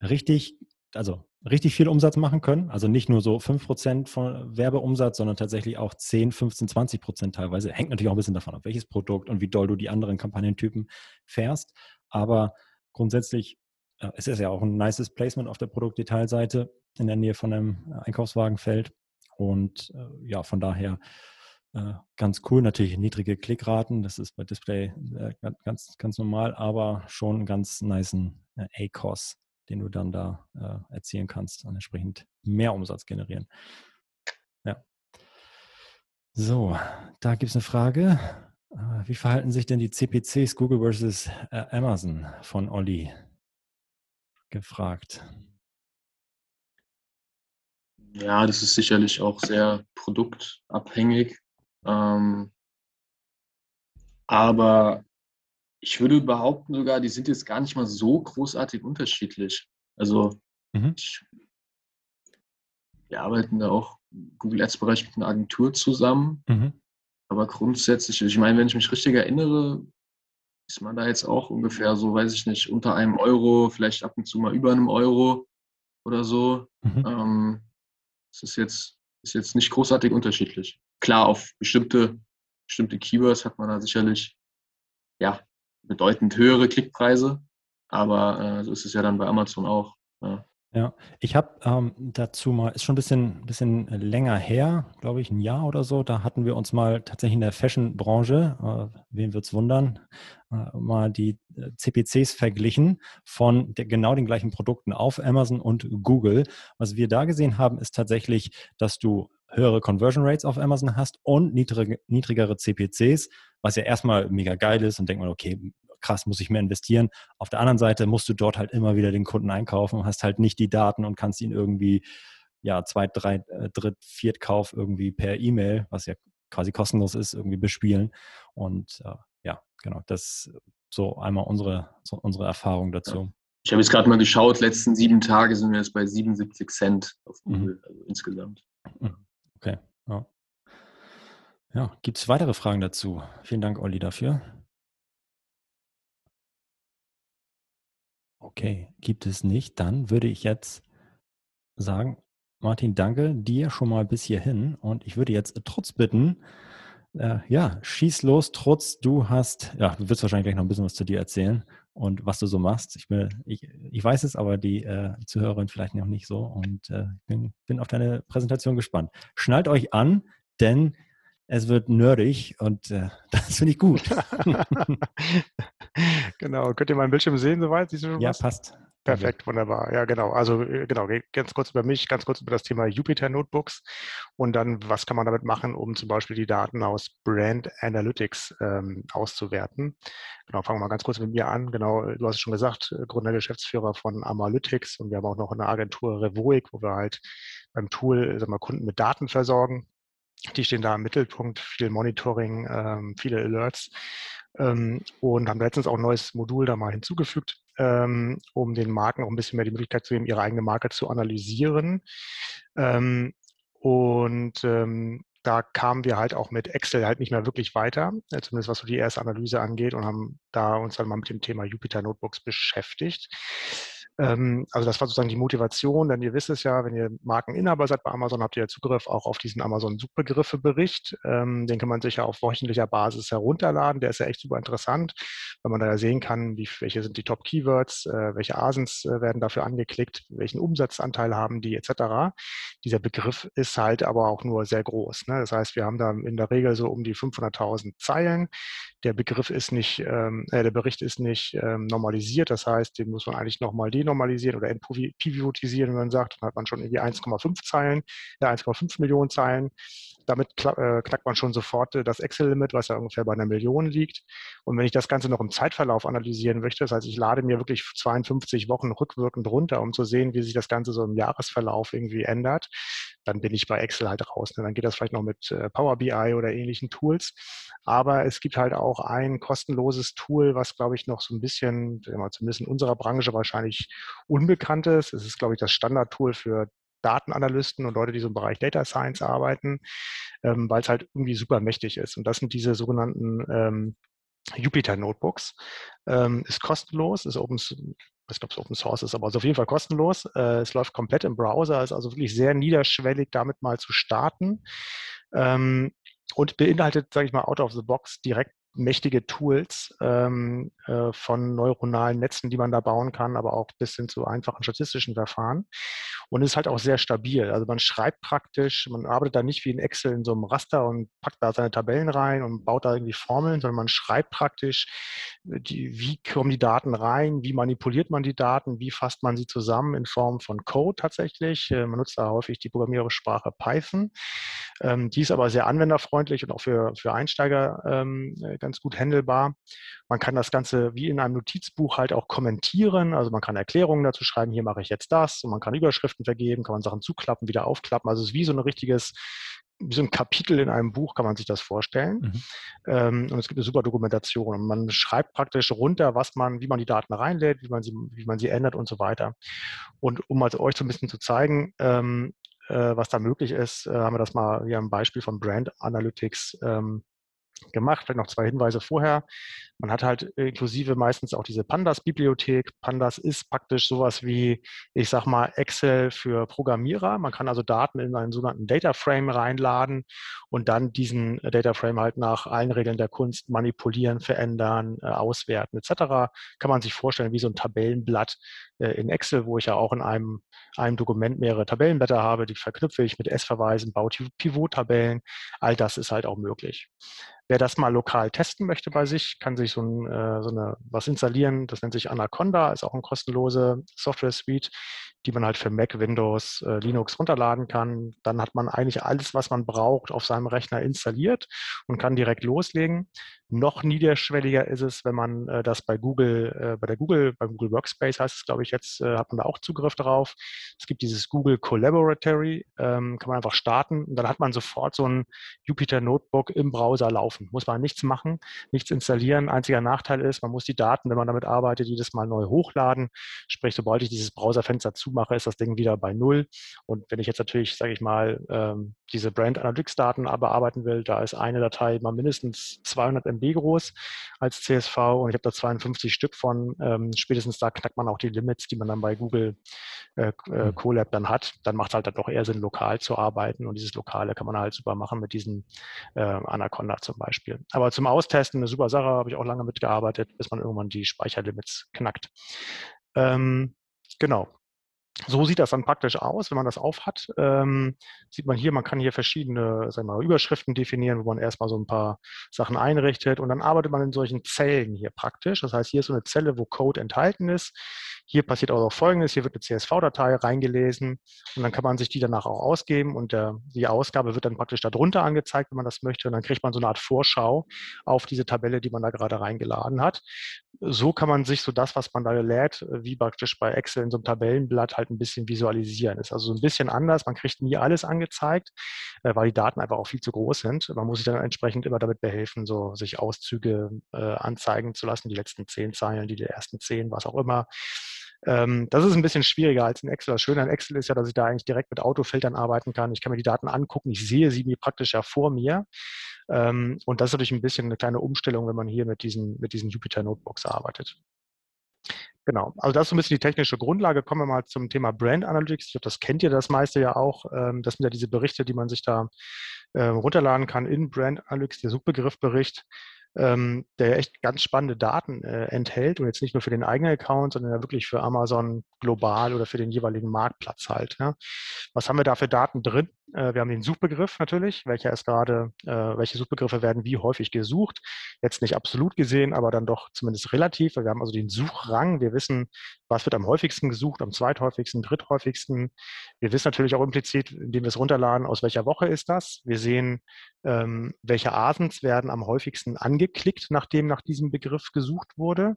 A: richtig, also richtig viel Umsatz machen können. Also nicht nur so 5% von Werbeumsatz, sondern tatsächlich auch 10, 15, 20% teilweise. Hängt natürlich auch ein bisschen davon ab, welches Produkt und wie doll du die anderen Kampagnentypen fährst. Aber grundsätzlich äh, es ist ja auch ein nices Placement auf der Produktdetailseite in der Nähe von einem Einkaufswagenfeld. Und äh, ja, von daher äh, ganz cool. Natürlich niedrige Klickraten, das ist bei Display äh, ganz, ganz normal, aber schon einen ganz niceen äh, ACOS, den du dann da äh, erzielen kannst und entsprechend mehr Umsatz generieren. Ja. So, da gibt es eine Frage. Wie verhalten sich denn die CPCs Google versus Amazon von Olli? gefragt?
B: Ja, das ist sicherlich auch sehr produktabhängig. Ähm, aber ich würde behaupten sogar, die sind jetzt gar nicht mal so großartig unterschiedlich. Also mhm. ich, wir arbeiten da auch im Google Ads-Bereich mit einer Agentur zusammen. Mhm. Aber grundsätzlich, ich meine, wenn ich mich richtig erinnere, ist man da jetzt auch ungefähr so, weiß ich nicht, unter einem Euro, vielleicht ab und zu mal über einem Euro oder so. Mhm. Ähm, das ist jetzt, ist jetzt nicht großartig unterschiedlich. Klar, auf bestimmte, bestimmte Keywords hat man da sicherlich ja, bedeutend höhere Klickpreise, aber äh, so ist es ja dann bei Amazon auch. Ja.
A: Ja, ich habe ähm, dazu mal, ist schon ein bisschen, bisschen länger her, glaube ich, ein Jahr oder so, da hatten wir uns mal tatsächlich in der Fashion-Branche, äh, wen es wundern, äh, mal die äh, CPCs verglichen von der, genau den gleichen Produkten auf Amazon und Google. Was wir da gesehen haben, ist tatsächlich, dass du höhere Conversion Rates auf Amazon hast und niedrige, niedrigere CPCs, was ja erstmal mega geil ist und denkt man, okay, krass, muss ich mehr investieren. Auf der anderen Seite musst du dort halt immer wieder den Kunden einkaufen, hast halt nicht die Daten und kannst ihn irgendwie, ja, zweit, drei, äh, dritt, viert Kauf irgendwie per E-Mail, was ja quasi kostenlos ist, irgendwie bespielen. Und äh, ja, genau, das so einmal unsere, so unsere Erfahrung dazu.
B: Ich habe jetzt gerade mal geschaut, letzten sieben Tage sind wir jetzt bei 77 Cent auf. Google, mhm. also insgesamt.
A: Mhm. Okay, ja. Ja, gibt es weitere Fragen dazu? Vielen Dank, Olli, dafür. Okay, gibt es nicht. Dann würde ich jetzt sagen, Martin, danke dir schon mal bis hierhin. Und ich würde jetzt Trotz bitten, äh, ja, schieß los, Trotz, du hast, ja, du wirst wahrscheinlich gleich noch ein bisschen was zu dir erzählen und was du so machst. Ich, bin, ich, ich weiß es, aber die äh, Zuhörerin vielleicht noch nicht so und äh, bin, bin auf deine Präsentation gespannt. Schnallt euch an, denn es wird nerdig und äh, [laughs] das finde ich gut. [laughs] [laughs]
C: genau. Könnt ihr meinen Bildschirm sehen soweit?
A: Siehst du schon ja, was? passt.
C: Perfekt, wunderbar. Ja, genau. Also äh, genau, ganz kurz über mich, ganz kurz über das Thema Jupyter Notebooks und dann, was kann man damit machen, um zum Beispiel die Daten aus Brand Analytics ähm, auszuwerten. Genau, fangen wir mal ganz kurz mit mir an. Genau, du hast es schon gesagt, äh, Gründer, Geschäftsführer von Amalytics und wir haben auch noch eine Agentur Revoic, wo wir halt beim Tool sagen wir, Kunden mit Daten versorgen die stehen da im Mittelpunkt, viel Monitoring, ähm, viele Alerts ähm, und haben letztens auch ein neues Modul da mal hinzugefügt, ähm, um den Marken auch ein bisschen mehr die Möglichkeit zu geben, ihre eigene Marke zu analysieren. Ähm, und da kamen wir halt auch mit Excel halt nicht mehr wirklich weiter, äh, zumindest was so die erste Analyse angeht und haben da uns dann mal mit dem Thema Jupyter Notebooks beschäftigt. Ähm, also das war sozusagen die Motivation, denn ihr wisst es ja, wenn ihr Markeninhaber seid bei Amazon, habt ihr ja Zugriff auch auf diesen Amazon-Suchbegriffe-Bericht. Ähm, den kann man sich ja auf wöchentlicher Basis herunterladen. Der ist ja echt super interessant, weil man da ja sehen kann, wie, welche sind die Top-Keywords, äh, welche Asens äh, werden dafür angeklickt, welchen Umsatzanteil haben die etc. Dieser Begriff ist halt aber auch nur sehr groß. Ne? Das heißt, wir haben da in der Regel so um die 500.000 Zeilen. Der Begriff ist nicht, ähm, äh, der Bericht ist nicht ähm, normalisiert. Das heißt, den muss man eigentlich nochmal denormalisieren oder entpivotisieren, wenn man sagt, dann hat man schon irgendwie 1,5 Zeilen, ja, 1,5 Millionen Zeilen. Damit äh, knackt man schon sofort äh, das Excel-Limit, was ja ungefähr bei einer Million liegt. Und wenn ich das Ganze noch im Zeitverlauf analysieren möchte, das heißt, ich lade mir wirklich 52 Wochen rückwirkend runter, um zu sehen, wie sich das Ganze so im Jahresverlauf irgendwie ändert, dann bin ich bei Excel halt raus. Ne? Dann geht das vielleicht noch mit äh, Power BI oder ähnlichen Tools. Aber es gibt halt auch ein kostenloses Tool, was, glaube ich, noch so ein bisschen, zumindest in unserer Branche wahrscheinlich unbekannt ist. Es ist, glaube ich, das Standardtool für Datenanalysten und Leute, die so im Bereich Data Science arbeiten, ähm, weil es halt irgendwie super mächtig ist. Und das sind diese sogenannten ähm, Jupyter Notebooks. Ähm, ist kostenlos, ist Open, ich ob es Open Source ist, aber ist auf jeden Fall kostenlos. Äh, es läuft komplett im Browser, ist also wirklich sehr niederschwellig, damit mal zu starten. Ähm, und beinhaltet, sage ich mal, out of the box direkt mächtige Tools ähm, äh, von neuronalen Netzen, die man da bauen kann, aber auch bis hin zu einfachen statistischen Verfahren. Und ist halt auch sehr stabil. Also man schreibt praktisch, man arbeitet da nicht wie in Excel in so einem Raster und packt da seine Tabellen rein und baut da irgendwie Formeln, sondern man schreibt praktisch, äh, die, wie kommen die Daten rein, wie manipuliert man die Daten, wie fasst man sie zusammen in Form von Code tatsächlich. Äh, man nutzt da häufig die Programmiersprache Python. Ähm, die ist aber sehr anwenderfreundlich und auch für, für Einsteiger ähm, äh, ganz gut handelbar. Man kann das Ganze wie in einem Notizbuch halt auch kommentieren. Also man kann Erklärungen dazu schreiben, hier mache ich jetzt das. Und man kann Überschriften vergeben, kann man Sachen zuklappen, wieder aufklappen. Also es ist wie so ein richtiges wie so ein Kapitel in einem Buch kann man sich das vorstellen. Mhm. Ähm, und es gibt eine super Dokumentation. Und man schreibt praktisch runter, was man, wie man die Daten reinlädt, wie man sie, wie man sie ändert und so weiter. Und um also euch so ein bisschen zu zeigen, ähm, äh, was da möglich ist, äh, haben wir das mal hier ein Beispiel von Brand Analytics ähm, gemacht. Vielleicht noch zwei Hinweise vorher. Man hat halt inklusive meistens auch diese Pandas-Bibliothek. Pandas ist praktisch sowas wie, ich sag mal, Excel für Programmierer. Man kann also Daten in einen sogenannten Data Frame reinladen und dann diesen Data Frame halt nach allen Regeln der Kunst manipulieren, verändern, äh, auswerten etc. Kann man sich vorstellen wie so ein Tabellenblatt äh, in Excel, wo ich ja auch in einem, einem Dokument mehrere Tabellenblätter habe, die verknüpfe ich mit S-Verweisen, baue Pivot-Tabellen. All das ist halt auch möglich. Wer das mal lokal testen möchte bei sich, kann sich so, ein, äh, so eine, was installieren. Das nennt sich Anaconda, ist auch eine kostenlose Software-Suite, die man halt für Mac, Windows, äh, Linux runterladen kann. Dann hat man eigentlich alles, was man braucht, auf seinem Rechner installiert und kann direkt loslegen. Noch niederschwelliger ist es, wenn man äh, das bei Google, bei der Google, bei Google Workspace heißt es, glaube ich, jetzt hat man da auch Zugriff drauf. Es gibt dieses Google Collaboratory, ähm, kann man einfach starten und dann hat man sofort so ein Jupyter Notebook im Browser laufen. Muss man nichts machen, nichts installieren. Einziger Nachteil ist, man muss die Daten, wenn man damit arbeitet, jedes Mal neu hochladen. Sprich, sobald ich dieses Browserfenster zumache, ist das Ding wieder bei Null. Und wenn ich jetzt natürlich, sage ich mal, ähm, diese Brand Analytics Daten bearbeiten will, da ist eine Datei mal mindestens 200 MB groß als CSV und ich habe da 52 Stück von. Ähm, spätestens da knackt man auch die Limits, die man dann bei Google äh, äh, mhm. Colab dann hat. Dann macht es halt dann doch eher Sinn, lokal zu arbeiten und dieses Lokale kann man halt super machen mit diesen äh, Anaconda zum Beispiel. Aber zum Austesten eine super Sache, habe ich auch lange mitgearbeitet, bis man irgendwann die Speicherlimits knackt. Ähm, genau. So sieht das dann praktisch aus, wenn man das aufhat. Ähm, sieht man hier, man kann hier verschiedene sagen wir mal, Überschriften definieren, wo man erstmal so ein paar Sachen einrichtet und dann arbeitet man in solchen Zellen hier praktisch. Das heißt, hier ist so eine Zelle, wo Code enthalten ist. Hier passiert auch Folgendes, hier wird eine CSV-Datei reingelesen und dann kann man sich die danach auch ausgeben und der, die Ausgabe wird dann praktisch darunter angezeigt, wenn man das möchte und dann kriegt man so eine Art Vorschau auf diese Tabelle, die man da gerade reingeladen hat. So kann man sich so das, was man da lädt, wie praktisch bei Excel in so einem Tabellenblatt halt ein bisschen visualisieren. Ist also so ein bisschen anders, man kriegt nie alles angezeigt, äh, weil die Daten einfach auch viel zu groß sind. Man muss sich dann entsprechend immer damit behelfen, so sich Auszüge äh, anzeigen zu lassen, die letzten zehn Zeilen, die ersten zehn, was auch immer. Ähm, das ist ein bisschen schwieriger als in Excel. Das Schöne an Excel ist ja, dass ich da eigentlich direkt mit Autofiltern arbeiten kann. Ich kann mir die Daten angucken, ich sehe sie mir praktisch ja vor mir. Ähm, und das ist natürlich ein bisschen eine kleine Umstellung, wenn man hier mit diesen, mit diesen Jupyter Notebooks arbeitet. Genau, also das ist so ein bisschen die technische Grundlage. Kommen wir mal zum Thema Brand Analytics. Ich glaube, das kennt ihr das meiste ja auch. Ähm, das sind ja diese Berichte, die man sich da äh, runterladen kann in Brand Analytics, der Suchbegriffbericht ähm, der echt ganz spannende Daten äh, enthält und jetzt nicht nur für den eigenen Account, sondern wirklich für Amazon global oder für den jeweiligen Marktplatz halt. Was haben wir da für Daten drin? Äh, wir haben den Suchbegriff natürlich, welcher ist gerade, äh, welche Suchbegriffe werden wie häufig gesucht. Jetzt nicht absolut gesehen, aber dann doch zumindest relativ. Wir haben also den Suchrang. Wir wissen, was wird am häufigsten gesucht, am zweithäufigsten, dritthäufigsten. Wir wissen natürlich auch implizit, indem wir es runterladen, aus welcher Woche ist das. Wir sehen, ähm, welche Asens werden am häufigsten angeklickt, nachdem nach diesem Begriff gesucht wurde.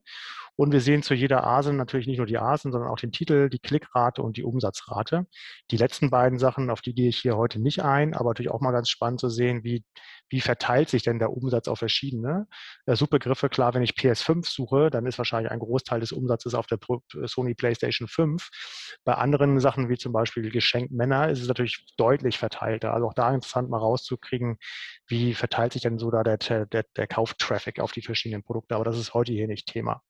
C: Und wir sehen zu jeder Asen natürlich nicht nur die Asen, sondern auch den Titel, die Klickrate und die Umsatzrate. Die letzten beiden Sachen, auf die gehe ich hier heute nicht ein, aber natürlich auch mal ganz spannend zu sehen, wie, wie verteilt sich denn der Umsatz auf verschiedene äh, Suchbegriffe. Klar, wenn ich PS5 suche, dann ist wahrscheinlich ein Großteil des Umsatzes auf der Sony PlayStation 5. Bei anderen Sachen wie zum Beispiel geschenkt Männer ist es natürlich deutlich verteilter. Also auch da interessant mal rauszukriegen, wie verteilt sich denn so da der, der, der Kauftraffic auf die verschiedenen Produkte. Aber das ist heute hier nicht Thema.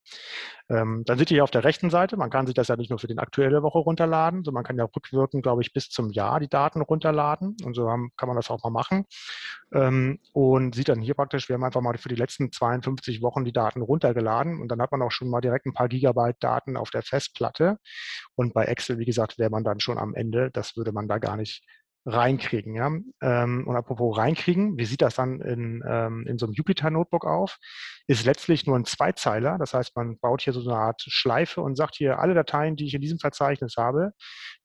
C: Ähm, dann ihr hier auf der rechten Seite, man kann sich das ja nicht nur für die aktuelle Woche runterladen, sondern man kann ja rückwirkend, glaube ich, bis zum Jahr die Daten runterladen. Und so haben, kann man das auch mal machen. Ähm, und sieht dann hier praktisch, wir haben einfach mal für die letzten 52 Wochen die Daten runtergeladen und dann hat man auch schon mal direkt ein paar Gigabyte Daten auf der Festplatte. Und bei Excel, wie gesagt, wäre man dann schon am Ende. Das würde man da gar nicht reinkriegen. Ja? Ähm, und apropos reinkriegen, wie sieht das dann in, ähm, in so einem Jupyter-Notebook auf? Ist letztlich nur ein Zweizeiler. Das heißt, man baut hier so eine Art Schleife und sagt hier, alle Dateien, die ich in diesem Verzeichnis habe,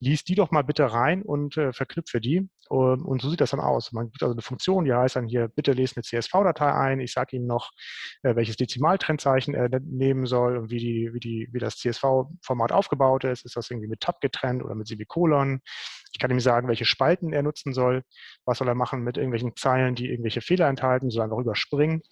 C: lies die doch mal bitte rein und äh, verknüpfe die. Und, und, so sieht das dann aus. Man gibt also eine Funktion, die heißt dann hier, bitte lese eine CSV-Datei ein. Ich sage Ihnen noch, äh, welches Dezimaltrennzeichen er nehmen soll und wie, die, wie, die, wie das CSV-Format aufgebaut ist. Ist das irgendwie mit Tab getrennt oder mit Semikolon? Ich kann ihm sagen, welche Spalten er nutzen soll. Was soll er machen mit irgendwelchen Zeilen, die irgendwelche Fehler enthalten, soll einfach überspringen.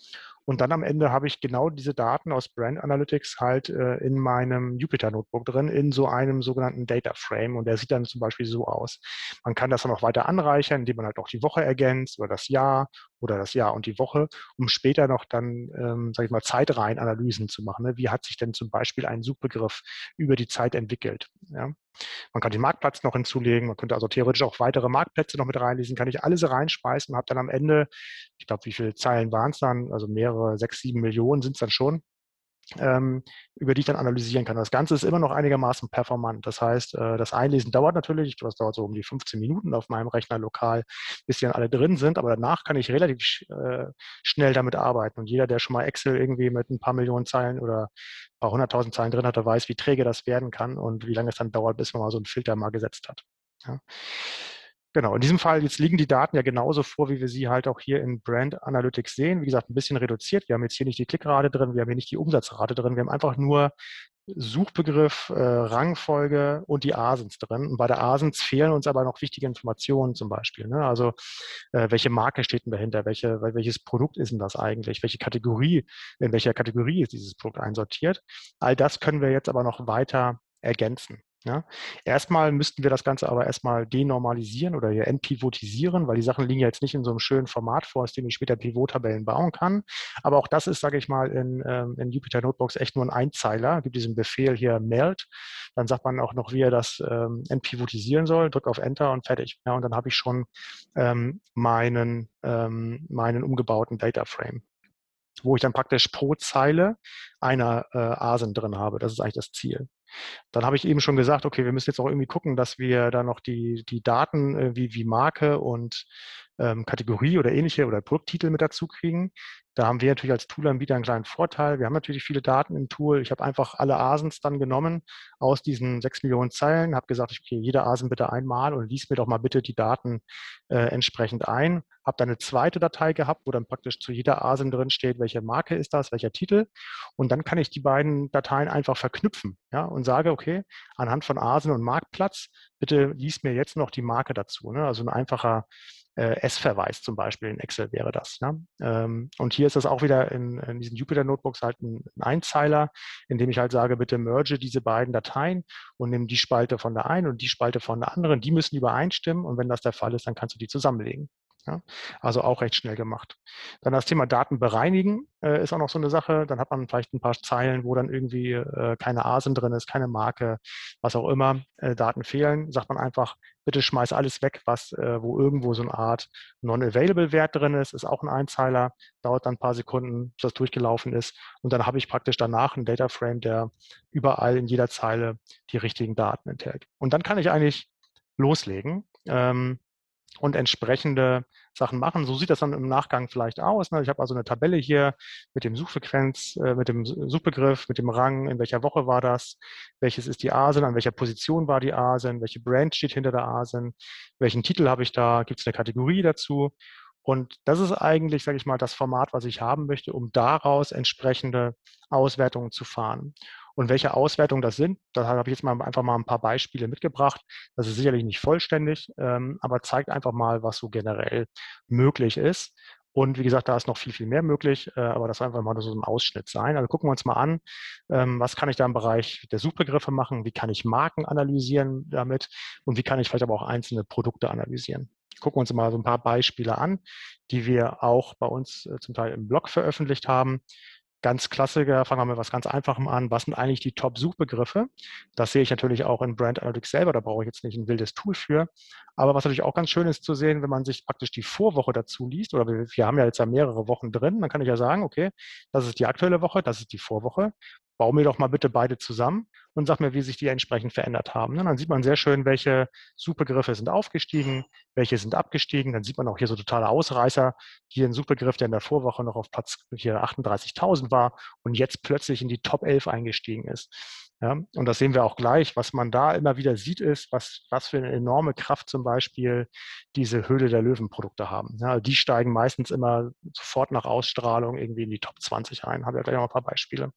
C: Und dann am Ende habe ich genau diese Daten aus Brand Analytics halt äh, in meinem Jupyter Notebook drin, in so einem sogenannten Data Frame. Und der sieht dann zum Beispiel so aus. Man kann das dann auch weiter anreichern, indem man halt auch die Woche ergänzt oder das Jahr oder das Jahr und die Woche, um später noch dann, ähm, sage ich mal, Zeitreihenanalysen zu machen. Ne? Wie hat sich denn zum Beispiel ein Suchbegriff über die Zeit entwickelt? Ja? Man kann den Marktplatz noch hinzulegen, man könnte also theoretisch auch weitere Marktplätze noch mit reinlesen, kann ich alles reinspeisen und habe dann am Ende, ich glaube, wie viele Zeilen waren es dann, also mehrere, sechs, sieben Millionen sind es dann schon, über die ich dann analysieren kann. Das Ganze ist immer noch einigermaßen performant. Das heißt, äh, das Einlesen dauert natürlich, das dauert so um die 15 Minuten auf meinem Rechner lokal, bis die dann alle drin sind, aber danach kann ich relativ äh, schnell damit arbeiten. Und jeder, der schon mal Excel irgendwie mit ein paar Millionen Zeilen oder ein paar hunderttausend Zeilen drin hatte, weiß, wie träge das werden kann und wie lange es dann dauert, bis man mal so einen Filter mal gesetzt hat. Ja. Genau, in diesem Fall, jetzt liegen die Daten ja genauso vor, wie wir sie halt auch hier in Brand Analytics sehen. Wie gesagt, ein bisschen reduziert. Wir haben jetzt hier nicht die Klickrate drin, wir haben hier nicht die Umsatzrate drin. Wir haben einfach nur Suchbegriff, äh, Rangfolge und die Asens drin. Und bei der Asens fehlen uns aber noch wichtige Informationen zum Beispiel. Ne? Also äh, welche Marke steht denn dahinter? Welche, welches Produkt ist denn das eigentlich? Welche Kategorie, in welcher Kategorie ist dieses Produkt einsortiert? All das können wir jetzt aber noch weiter ergänzen. Ja. Erstmal müssten wir das Ganze aber erstmal denormalisieren oder hier entpivotisieren, weil die Sachen liegen ja jetzt nicht in so einem schönen Format vor, aus dem ich später Pivot-Tabellen bauen kann. Aber auch das ist, sage ich mal, in, ähm, in Jupyter Notebooks echt nur ein Einzeiler. Gibt diesen Befehl hier meld. Dann sagt man auch noch, wie er das ähm, entpivotisieren soll. Drück auf Enter und fertig. Ja, und dann habe ich schon ähm, meinen, ähm, meinen umgebauten Data Frame wo ich dann praktisch pro Zeile einer äh, ASIN drin habe. Das ist eigentlich das Ziel. Dann habe ich eben schon gesagt, okay, wir müssen jetzt auch irgendwie gucken, dass wir da noch die, die Daten äh, wie, wie Marke und ähm, Kategorie oder ähnliche oder Produkttitel mit dazu kriegen. Da haben wir natürlich als Toolanbieter einen kleinen Vorteil. Wir haben natürlich viele Daten im Tool. Ich habe einfach alle Asens dann genommen aus diesen sechs Millionen Zeilen, habe gesagt, ich gehe jede Asen bitte einmal und lies mir doch mal bitte die Daten äh, entsprechend ein. Habe dann eine zweite Datei gehabt, wo dann praktisch zu jeder Asen drin steht, welche Marke ist das, welcher Titel. Und dann kann ich die beiden Dateien einfach verknüpfen ja, und sage, okay, anhand von Asen und Marktplatz, bitte lies mir jetzt noch die Marke dazu. Ne? Also ein einfacher S-Verweis zum Beispiel in Excel wäre das. Ne? Ähm, und hier ist das auch wieder in, in diesen Jupyter-Notebooks halt ein, ein, Einzeiler, in dem ich halt sage, bitte merge diese beiden Dateien und nimm die Spalte von der einen und die Spalte von der anderen. Die müssen übereinstimmen und wenn das der Fall ist, dann kannst du die zusammenlegen. Ja, also auch recht schnell gemacht. Dann das Thema Daten bereinigen äh, ist auch noch so eine Sache. Dann hat man vielleicht ein paar Zeilen, wo dann irgendwie äh, keine ASIN drin ist, keine Marke, was auch immer, äh, Daten fehlen. Sagt man einfach, bitte schmeiß alles weg, was, äh, wo irgendwo so eine Art Non-Available-Wert drin ist, ist auch ein Einzeiler, dauert dann ein paar Sekunden, bis das durchgelaufen ist. Und dann habe ich praktisch danach einen Data Frame, der überall in jeder Zeile die richtigen Daten enthält. Und dann kann ich eigentlich loslegen. Ähm, und entsprechende Sachen machen. So sieht das dann im Nachgang vielleicht aus. Ne? Ich habe also eine Tabelle hier mit dem Suchfrequenz, äh, mit dem Suchbegriff, mit dem Rang, in welcher Woche war das, welches ist die ASIN, an welcher Position war die ASIN, welche Brand steht hinter der ASIN, welchen Titel habe ich da, gibt es eine Kategorie dazu. Und das ist eigentlich, sage ich mal, das Format, was ich haben möchte, um daraus entsprechende Auswertungen zu fahren. Und welche Auswertungen das sind, da habe ich jetzt mal einfach mal ein paar Beispiele mitgebracht. Das ist sicherlich nicht vollständig, ähm, aber zeigt einfach mal, was so generell möglich ist. Und wie gesagt, da ist noch viel, viel mehr möglich, äh, aber das soll einfach mal so ein Ausschnitt sein. Also gucken wir uns mal an, ähm, was kann ich da im Bereich der Suchbegriffe machen, wie kann ich Marken analysieren damit und wie kann ich vielleicht aber auch einzelne Produkte analysieren. Gucken wir uns mal so ein paar Beispiele an, die wir auch bei uns äh, zum Teil im Blog veröffentlicht haben. Ganz Klassiker, fangen wir mit was ganz Einfachem an. Was sind eigentlich die Top-Suchbegriffe? Das sehe ich natürlich auch in Brand Analytics selber, da brauche ich jetzt nicht ein wildes Tool für. Aber was natürlich auch ganz schön ist zu sehen, wenn man sich praktisch die Vorwoche dazu liest, oder wir, wir haben ja jetzt ja mehrere Wochen drin, dann kann ich ja sagen, okay, das ist die aktuelle Woche, das ist die Vorwoche bau mir doch mal bitte beide zusammen und sag mir, wie sich die entsprechend verändert haben. Ne? Dann sieht man sehr schön, welche Suchbegriffe sind aufgestiegen, welche sind abgestiegen. Dann sieht man auch hier so totale Ausreißer. Hier ein Suchbegriff, der in der Vorwoche noch auf Platz hier 38.000 war und jetzt plötzlich in die Top 11 eingestiegen ist. Ja, und das sehen wir auch gleich. Was man da immer wieder sieht, ist, was, was für eine enorme Kraft zum Beispiel diese Höhle der Löwen-Produkte haben. Ja, die steigen meistens immer sofort nach Ausstrahlung irgendwie in die Top 20 ein. Habe ja gleich noch ein paar Beispiele.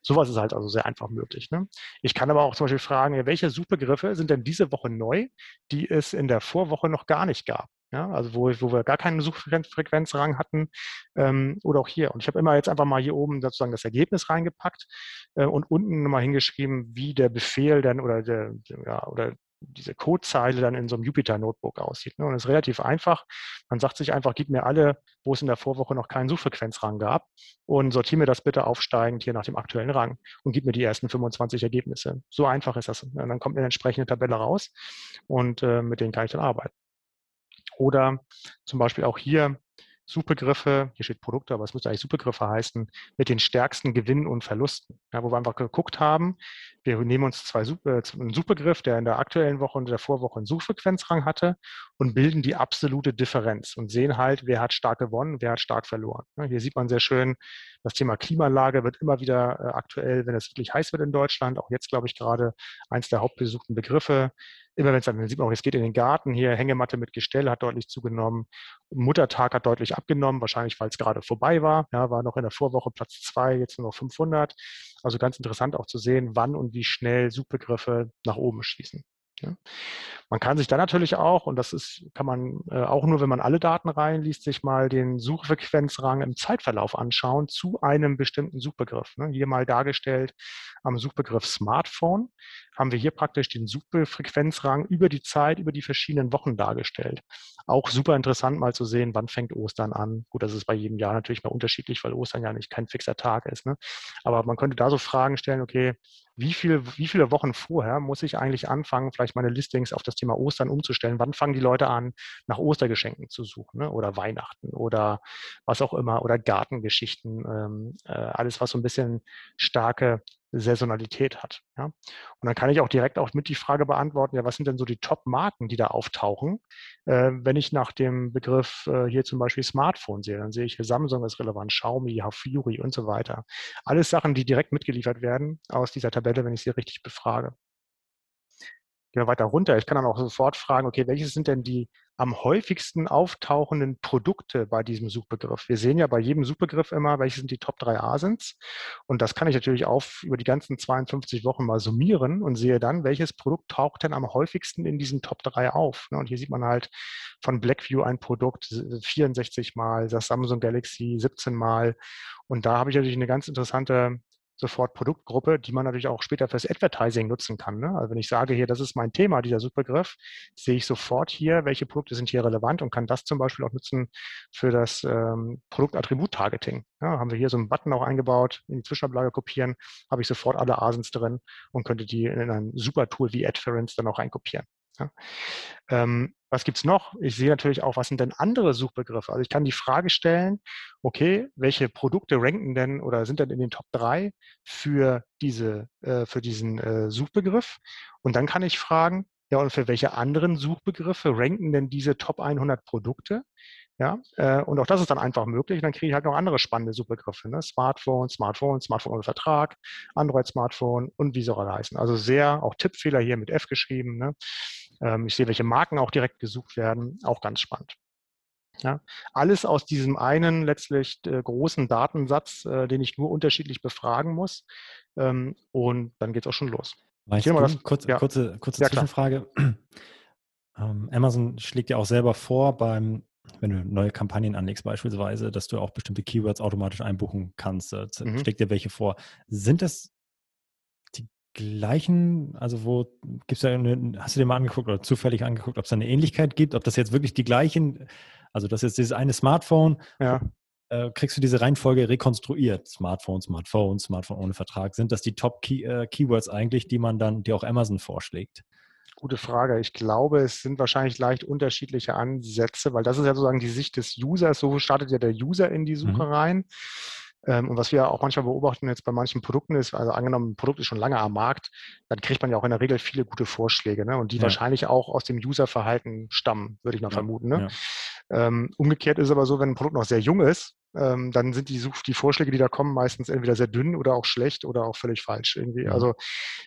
C: Sowas ist halt also sehr einfach möglich. Ne? Ich kann aber auch zum Beispiel fragen, welche Suchbegriffe sind denn diese Woche neu, die es in der Vorwoche noch gar nicht gab? Ja, also wo, wo wir gar keinen Suchfrequenzrang hatten ähm, oder auch hier. Und ich habe immer jetzt einfach mal hier oben sozusagen das Ergebnis reingepackt äh, und unten nochmal hingeschrieben, wie der Befehl dann oder der, ja, oder diese Codezeile dann in so einem Jupyter-Notebook aussieht. Ne? Und das ist relativ einfach. Man sagt sich einfach, gib mir alle, wo es in der Vorwoche noch keinen Suchfrequenzrang gab und sortiere mir das bitte aufsteigend hier nach dem aktuellen Rang und gib mir die ersten 25 Ergebnisse. So einfach ist das. Und dann kommt eine entsprechende Tabelle raus und äh, mit denen kann ich dann arbeiten. Oder zum Beispiel auch hier Suchbegriffe, hier steht Produkte, aber es müsste eigentlich Suchbegriffe heißen, mit den stärksten Gewinnen und Verlusten. Ja, wo wir einfach geguckt haben, wir nehmen uns zwei äh, einen Suchbegriff, der in der aktuellen Woche und der Vorwoche einen Suchfrequenzrang hatte und bilden die absolute Differenz und sehen halt, wer hat stark gewonnen, wer hat stark verloren. Ja, hier sieht man sehr schön, das Thema Klimalage wird immer wieder äh, aktuell, wenn es wirklich heiß wird in Deutschland, auch jetzt glaube ich gerade eins der hauptbesuchten Begriffe immer wenn es dann sieht man auch, es geht in den Garten hier, Hängematte mit Gestell hat deutlich zugenommen. Muttertag hat deutlich abgenommen, wahrscheinlich weil es gerade vorbei war. Ja, war noch in der Vorwoche Platz zwei, jetzt nur noch 500. Also ganz interessant auch zu sehen, wann und wie schnell Suchbegriffe nach oben schießen. Ja. Man kann sich dann natürlich auch, und das ist, kann man äh, auch nur, wenn man alle Daten reinliest, sich mal den Suchfrequenzrang im Zeitverlauf anschauen zu einem bestimmten Suchbegriff. Ne? Hier mal dargestellt am Suchbegriff Smartphone haben wir hier praktisch den Suchfrequenzrang über die Zeit, über die verschiedenen Wochen dargestellt. Auch super interessant mal zu sehen, wann fängt Ostern an. Gut, das ist bei jedem Jahr natürlich mal unterschiedlich, weil Ostern ja nicht kein fixer Tag ist. Ne? Aber man könnte da so Fragen stellen, okay, wie, viel, wie viele Wochen vorher muss ich eigentlich anfangen, vielleicht meine Listings auf das Thema Ostern umzustellen? Wann fangen die Leute an, nach Ostergeschenken zu suchen ne? oder Weihnachten oder was auch immer oder Gartengeschichten, ähm, äh, alles, was so ein bisschen starke Saisonalität hat. Ja? Und dann kann ich auch direkt auch mit die Frage beantworten, ja, was sind denn so die Top-Marken, die da auftauchen? Äh, wenn ich nach dem Begriff äh, hier zum Beispiel Smartphone sehe, dann sehe ich hier Samsung ist relevant, Xiaomi, Hafuri und so weiter. Alles Sachen, die direkt mitgeliefert werden aus dieser Tabelle, wenn ich sie richtig befrage. Gehen wir weiter runter. Ich kann dann auch sofort fragen, okay, welches sind denn die am häufigsten auftauchenden Produkte bei diesem Suchbegriff? Wir sehen ja bei jedem Suchbegriff immer, welche sind die Top 3 Asins. Und das kann ich natürlich auch über die ganzen 52 Wochen mal summieren und sehe dann, welches Produkt taucht denn am häufigsten in diesen Top 3 auf. Ne? Und hier sieht man halt von Blackview ein Produkt 64 Mal, das Samsung Galaxy 17 Mal. Und da habe ich natürlich eine ganz interessante sofort Produktgruppe, die man natürlich auch später fürs Advertising nutzen kann. Ne? Also wenn ich sage hier, das ist mein Thema, dieser Suchbegriff, sehe ich sofort hier, welche Produkte sind hier relevant und kann das zum Beispiel auch nutzen für das ähm, Produktattribut-Targeting. Ja, haben wir hier so einen Button auch eingebaut, in die Zwischenablage kopieren, habe ich sofort alle Asens drin und könnte die in ein super Tool wie Adference dann auch reinkopieren. Ja. Ähm, was gibt's noch? Ich sehe natürlich auch, was sind denn andere Suchbegriffe? Also ich kann die Frage stellen, okay, welche Produkte ranken denn oder sind denn in den Top 3 für, diese, äh, für diesen äh, Suchbegriff? Und dann kann ich fragen, ja, und für welche anderen Suchbegriffe ranken denn diese Top 100 Produkte? Ja, äh, und auch das ist dann einfach möglich. Dann kriege ich halt noch andere spannende Suchbegriffe. Ne? Smartphone, Smartphone, Smartphone ohne Vertrag, Android-Smartphone und wie soll er heißen. Also sehr, auch Tippfehler hier mit F geschrieben. Ne? Ähm, ich sehe, welche Marken auch direkt gesucht werden. Auch ganz spannend. Ja, alles aus diesem einen letztlich äh, großen Datensatz, äh, den ich nur unterschiedlich befragen muss. Ähm, und dann geht es auch schon los.
A: Weißt du, das, kurz, ja. kurze, kurze ja, Zwischenfrage. [clears throat] Ähm, Amazon schlägt ja auch selber vor, beim, wenn du neue Kampagnen anlegst beispielsweise, dass du auch bestimmte Keywords automatisch einbuchen kannst. Da mhm. schlägt dir welche vor. Sind das gleichen, also wo gibt es da eine, hast du dir mal angeguckt oder zufällig angeguckt, ob es da eine Ähnlichkeit gibt, ob das jetzt wirklich die gleichen also das ist dieses eine Smartphone. Ja. Äh, kriegst du diese Reihenfolge rekonstruiert? Smartphone, Smartphone, Smartphone ohne Vertrag. Sind das die Top-Keywords äh, eigentlich, die man dann, die auch Amazon vorschlägt?
C: Gute Frage. Ich glaube, es sind wahrscheinlich leicht unterschiedliche Ansätze, weil das ist ja sozusagen die Sicht des Users. So startet ja der User in die Suche mhm. rein. Ähm, und was wir auch manchmal beobachten jetzt bei manchen Produkten ist, also angenommen, ein Produkt ist schon lange am Markt, dann kriegt man ja auch in der Regel viele gute Vorschläge ne? und die ja. wahrscheinlich auch aus dem Userverhalten stammen, würde ich mal ja. vermuten. Ne? Ja. Ähm, umgekehrt ist aber so, wenn ein Produkt noch sehr jung ist, ähm, dann sind die, die Vorschläge, die da kommen, meistens entweder sehr dünn oder auch schlecht oder auch völlig falsch irgendwie. Also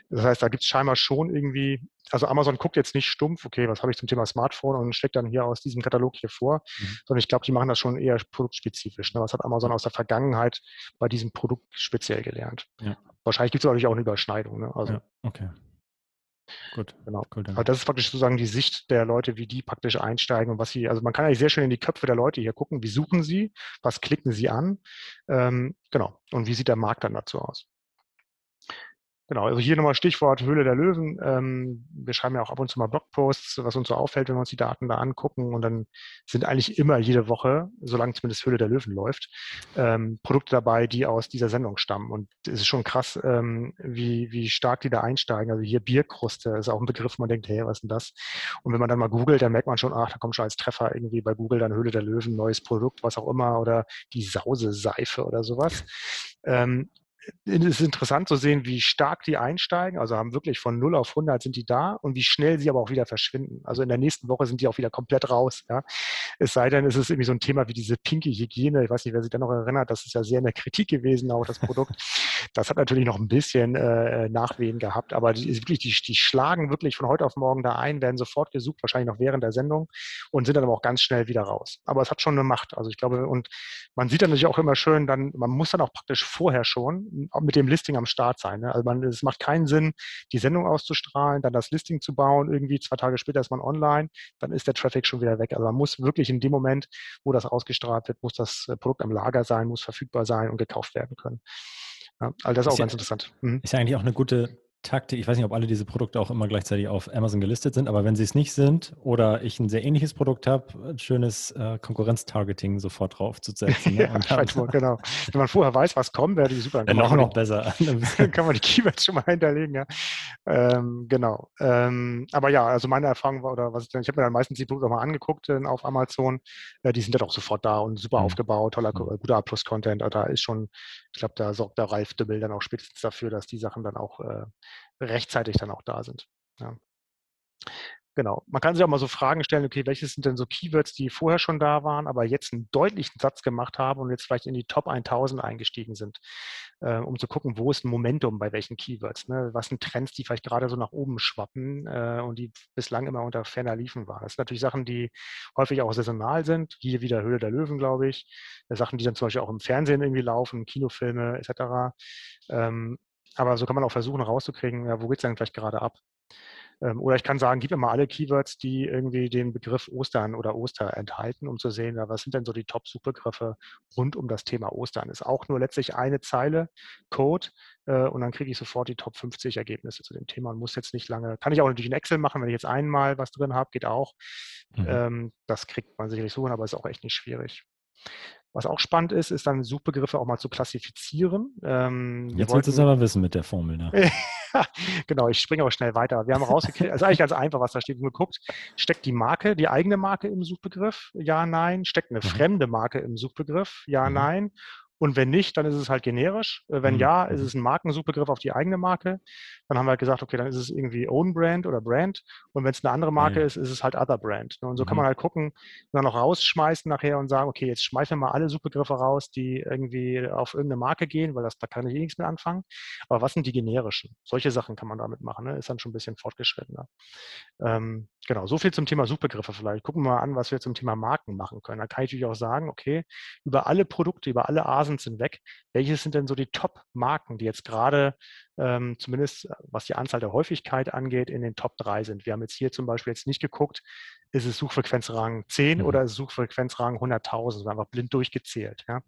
C: das heißt, da gibt es scheinbar schon irgendwie, also Amazon guckt jetzt nicht stumpf, okay, was habe ich zum Thema Smartphone und steckt dann hier aus diesem Katalog hier vor, mhm. sondern ich glaube, die machen das schon eher produktspezifisch. Ne? Was hat Amazon aus der Vergangenheit bei diesem Produkt speziell gelernt? Ja. Wahrscheinlich gibt es natürlich auch eine Überschneidung. Ne?
A: Also, ja, okay.
C: Gut. Genau. Cool, also das ist praktisch sozusagen die Sicht der Leute, wie die praktisch einsteigen und was sie, also man kann eigentlich sehr schön in die Köpfe der Leute hier gucken, wie suchen sie, was klicken sie an, ähm, genau, und wie sieht der Markt dann dazu aus. Genau, also hier nochmal Stichwort Höhle der Löwen. Ähm, wir schreiben ja auch ab und zu mal Blogposts, was uns so auffällt, wenn wir uns die Daten da angucken. Und dann sind eigentlich immer jede Woche, solange zumindest Höhle der Löwen läuft, ähm, Produkte dabei, die aus dieser Sendung stammen. Und es ist schon krass, ähm, wie, wie stark die da einsteigen. Also hier Bierkruste ist auch ein Begriff, man denkt, hey, was ist denn das? Und wenn man dann mal googelt, dann merkt man schon, ach, da kommt schon als Treffer irgendwie bei Google dann Höhle der Löwen, neues Produkt, was auch immer, oder die Sause-Seife oder sowas. Ähm, ist interessant zu sehen, wie stark die einsteigen. Also haben wirklich von 0 auf 100 sind die da und wie schnell sie aber auch wieder verschwinden. Also in der nächsten Woche sind die auch wieder komplett raus. Ja. Es sei denn, es ist irgendwie so ein Thema wie diese pinke Hygiene. Ich weiß nicht, wer sich da noch erinnert. Das ist ja sehr in der Kritik gewesen, auch das Produkt. Das hat natürlich noch ein bisschen äh, Nachwehen gehabt. Aber die, wirklich, die, die schlagen wirklich von heute auf morgen da ein, werden sofort gesucht, wahrscheinlich noch während der Sendung und sind dann aber auch ganz schnell wieder raus. Aber es hat schon eine Macht. Also ich glaube, und man sieht dann natürlich auch immer schön, dann, man muss dann auch praktisch vorher schon mit dem Listing am Start sein. Ne? Also man, es macht keinen Sinn, die Sendung auszustrahlen, dann das Listing zu bauen, irgendwie zwei Tage später ist man online, dann ist der Traffic schon wieder weg. Also man muss wirklich in dem Moment, wo das ausgestrahlt wird, muss das äh, Produkt am Lager sein, muss verfügbar sein und gekauft werden können. Ja, also das ist, ist auch ja, ganz interessant.
A: Mhm. Ist ja eigentlich auch eine gute Taktik, ich weiß nicht, ob alle diese Produkte auch immer gleichzeitig auf Amazon gelistet sind, aber wenn sie es nicht sind oder ich ein sehr ähnliches Produkt habe, ein schönes äh, Konkurrenz-Targeting sofort draufzusetzen. Ne? [laughs]
C: ja, dann, genau. Wenn man vorher weiß, was kommt, wäre die super.
A: Dann noch, noch besser. [laughs]
C: dann kann man die Keywords schon mal hinterlegen, ja. Ähm, genau. Ähm, aber ja, also meine Erfahrung war, oder was ich, ich habe mir dann meistens die Produkte auch mal angeguckt äh, auf Amazon, äh, die sind dann auch sofort da und super mhm. aufgebaut, toller, mhm. guter A-Plus-Content. Da ist schon, ich glaube, da sorgt der Ralf Dümmel dann auch spätestens dafür, dass die Sachen dann auch äh, rechtzeitig dann auch da sind. Ja. Genau. Man kann sich auch mal so Fragen stellen, okay, welches sind denn so Keywords, die vorher schon da waren, aber jetzt einen deutlichen Satz gemacht haben und jetzt vielleicht in die Top 1000 eingestiegen sind, äh, um zu gucken, wo ist ein Momentum bei welchen Keywords, ne? was sind Trends, die vielleicht gerade so nach oben schwappen äh, und die bislang immer unter ferner Liefen waren. Das sind natürlich Sachen, die häufig auch saisonal sind, hier wieder Höhle der Löwen, glaube ich, äh, Sachen, die dann zum Beispiel auch im Fernsehen irgendwie laufen, Kinofilme etc. Ähm, aber so kann man auch versuchen rauszukriegen, ja, wo geht es denn vielleicht gerade ab? Ähm, oder ich kann sagen, gib mir mal alle Keywords, die irgendwie den Begriff Ostern oder Oster enthalten, um zu sehen, ja, was sind denn so die Top-Suchbegriffe rund um das Thema Ostern. Ist auch nur letztlich eine Zeile Code äh, und dann kriege ich sofort die Top 50 Ergebnisse zu dem Thema und muss jetzt nicht lange, kann ich auch natürlich in Excel machen, wenn ich jetzt einmal was drin habe, geht auch. Mhm. Ähm, das kriegt man sicherlich so, aber ist auch echt nicht schwierig. Was auch spannend ist, ist dann Suchbegriffe auch mal zu klassifizieren.
A: Ähm, Jetzt willst du es aber wissen mit der Formel. Ne? [laughs]
C: genau, ich springe aber schnell weiter. Wir haben rausgekriegt, also eigentlich ganz einfach, was da steht. Wir geguckt, steckt die Marke, die eigene Marke im Suchbegriff? Ja, nein. Steckt eine mhm. fremde Marke im Suchbegriff? Ja, mhm. nein. Und wenn nicht, dann ist es halt generisch. Äh, wenn
A: Mhm.
C: ja, ist
A: Mhm.
C: es ein Markensuchbegriff auf die eigene Marke. Dann haben wir halt gesagt, okay, dann ist es irgendwie Own Brand oder Brand. Und wenn es eine andere Marke
A: ja.
C: ist, ist es halt Other Brand. ne? Und so kann
A: Mhm.
C: man halt gucken dann noch rausschmeißen nachher und sagen, okay, jetzt schmeißen wir mal alle Suchbegriffe raus, die irgendwie auf irgendeine Marke gehen, weil das, da kann ich eh nichts mit anfangen. Aber was sind die generischen? Solche Sachen kann man damit machen. Ne? Ist dann schon ein bisschen fortgeschrittener. Ähm, genau, so viel zum Thema Suchbegriffe vielleicht. Gucken wir mal an, was wir zum Thema Marken machen können. Da kann ich natürlich auch sagen, okay, über alle Produkte, über alle Asens hinweg, welches sind denn so die Top-Marken, die jetzt gerade ähm, zumindest äh, was die Anzahl der Häufigkeit angeht, in den Top 3 sind. Wir haben jetzt hier zum Beispiel jetzt nicht geguckt, ist es Suchfrequenzrang 10
A: Mhm.
C: oder ist es Suchfrequenzrang 100.000, sondern einfach blind durchgezählt. Ja.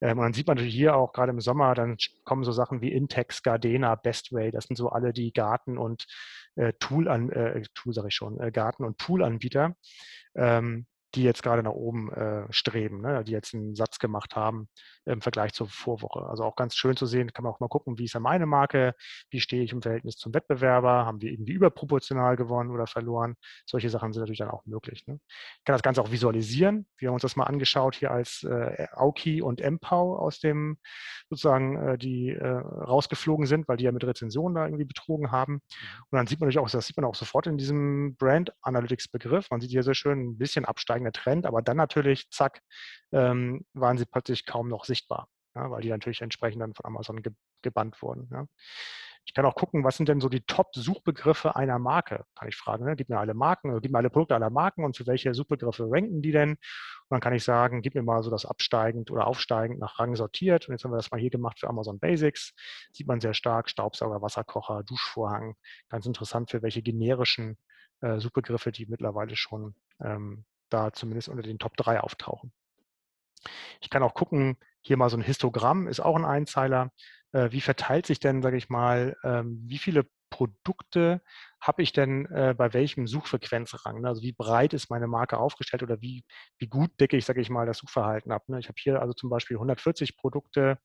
C: Ähm, und dann sieht man natürlich hier auch gerade im Sommer, dann kommen so Sachen wie Intex, Gardena, Bestway, das sind so alle die Garten- und äh, Tool, an, äh, Tool sage ich schon, äh, Garten- und Pool-Anbieter, ähm, die jetzt gerade nach oben äh, streben, ne, die jetzt einen Satz gemacht haben im Vergleich zur Vorwoche. Also auch ganz schön zu sehen, kann man auch mal gucken, wie ist ja meine Marke, wie stehe ich im Verhältnis zum Wettbewerber, haben wir irgendwie überproportional gewonnen oder verloren. Solche Sachen sind natürlich dann auch möglich. Ne. Ich kann das Ganze auch visualisieren. Wir haben uns das mal angeschaut hier als äh, Auki und Empau aus dem sozusagen, äh, die äh, rausgeflogen sind, weil die ja mit Rezensionen da irgendwie betrogen haben. Und dann sieht man natürlich auch, das sieht man auch sofort in diesem Brand Analytics Begriff. Man sieht hier sehr schön ein bisschen absteigender Trend, aber dann natürlich, zack, ähm, waren sie plötzlich kaum noch sichtbar, ja, weil die natürlich entsprechend dann von Amazon ge gebannt wurden. Ja. Ich kann auch gucken, was sind denn so die Top-Suchbegriffe einer Marke? Kann ich fragen, ne? gib mir alle Marken, oder gib mir alle Produkte aller Marken und für welche Suchbegriffe ranken die denn? Und dann kann ich sagen, gib mir mal so das absteigend oder aufsteigend nach Rang sortiert. Und jetzt haben wir das mal hier gemacht für Amazon Basics. Sieht man sehr stark, Staubsauger, Wasserkocher, Duschvorhang. Ganz interessant, für welche generischen äh, Suchbegriffe, die mittlerweile schon ähm, da zumindest unter den Top 3 auftauchen. Ich kann auch gucken, hier mal so ein Histogramm ist auch ein Einzeiler. Äh, wie verteilt sich denn, sage ich mal, ähm, wie viele Produkte habe ich denn äh, bei welchem Suchfrequenzrang? Ne? Also wie breit ist meine Marke aufgestellt oder wie, wie gut decke ich, sage ich mal, das Suchverhalten ab? Ne? Ich habe hier also zum Beispiel 140 Produkte,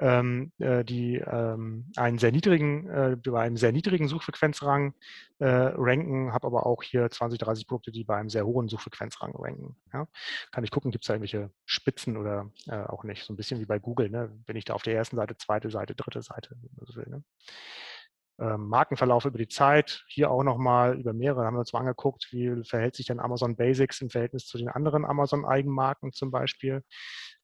C: ähm, äh, die ähm, einen sehr niedrigen, äh, bei einem sehr niedrigen Suchfrequenzrang äh, ranken, habe aber auch hier 20, 30 Produkte, die bei einem sehr hohen Suchfrequenzrang ranken. Ja? Kann ich gucken, gibt es da irgendwelche Spitzen oder äh, auch nicht? So ein bisschen wie bei Google, ne? bin ich da auf der ersten Seite, zweite Seite, dritte Seite, wenn man so will. Ne? Ähm, Markenverlauf über die Zeit, hier auch nochmal über mehrere, haben wir uns mal angeguckt, wie verhält sich denn Amazon Basics im Verhältnis zu den anderen Amazon-Eigenmarken zum Beispiel.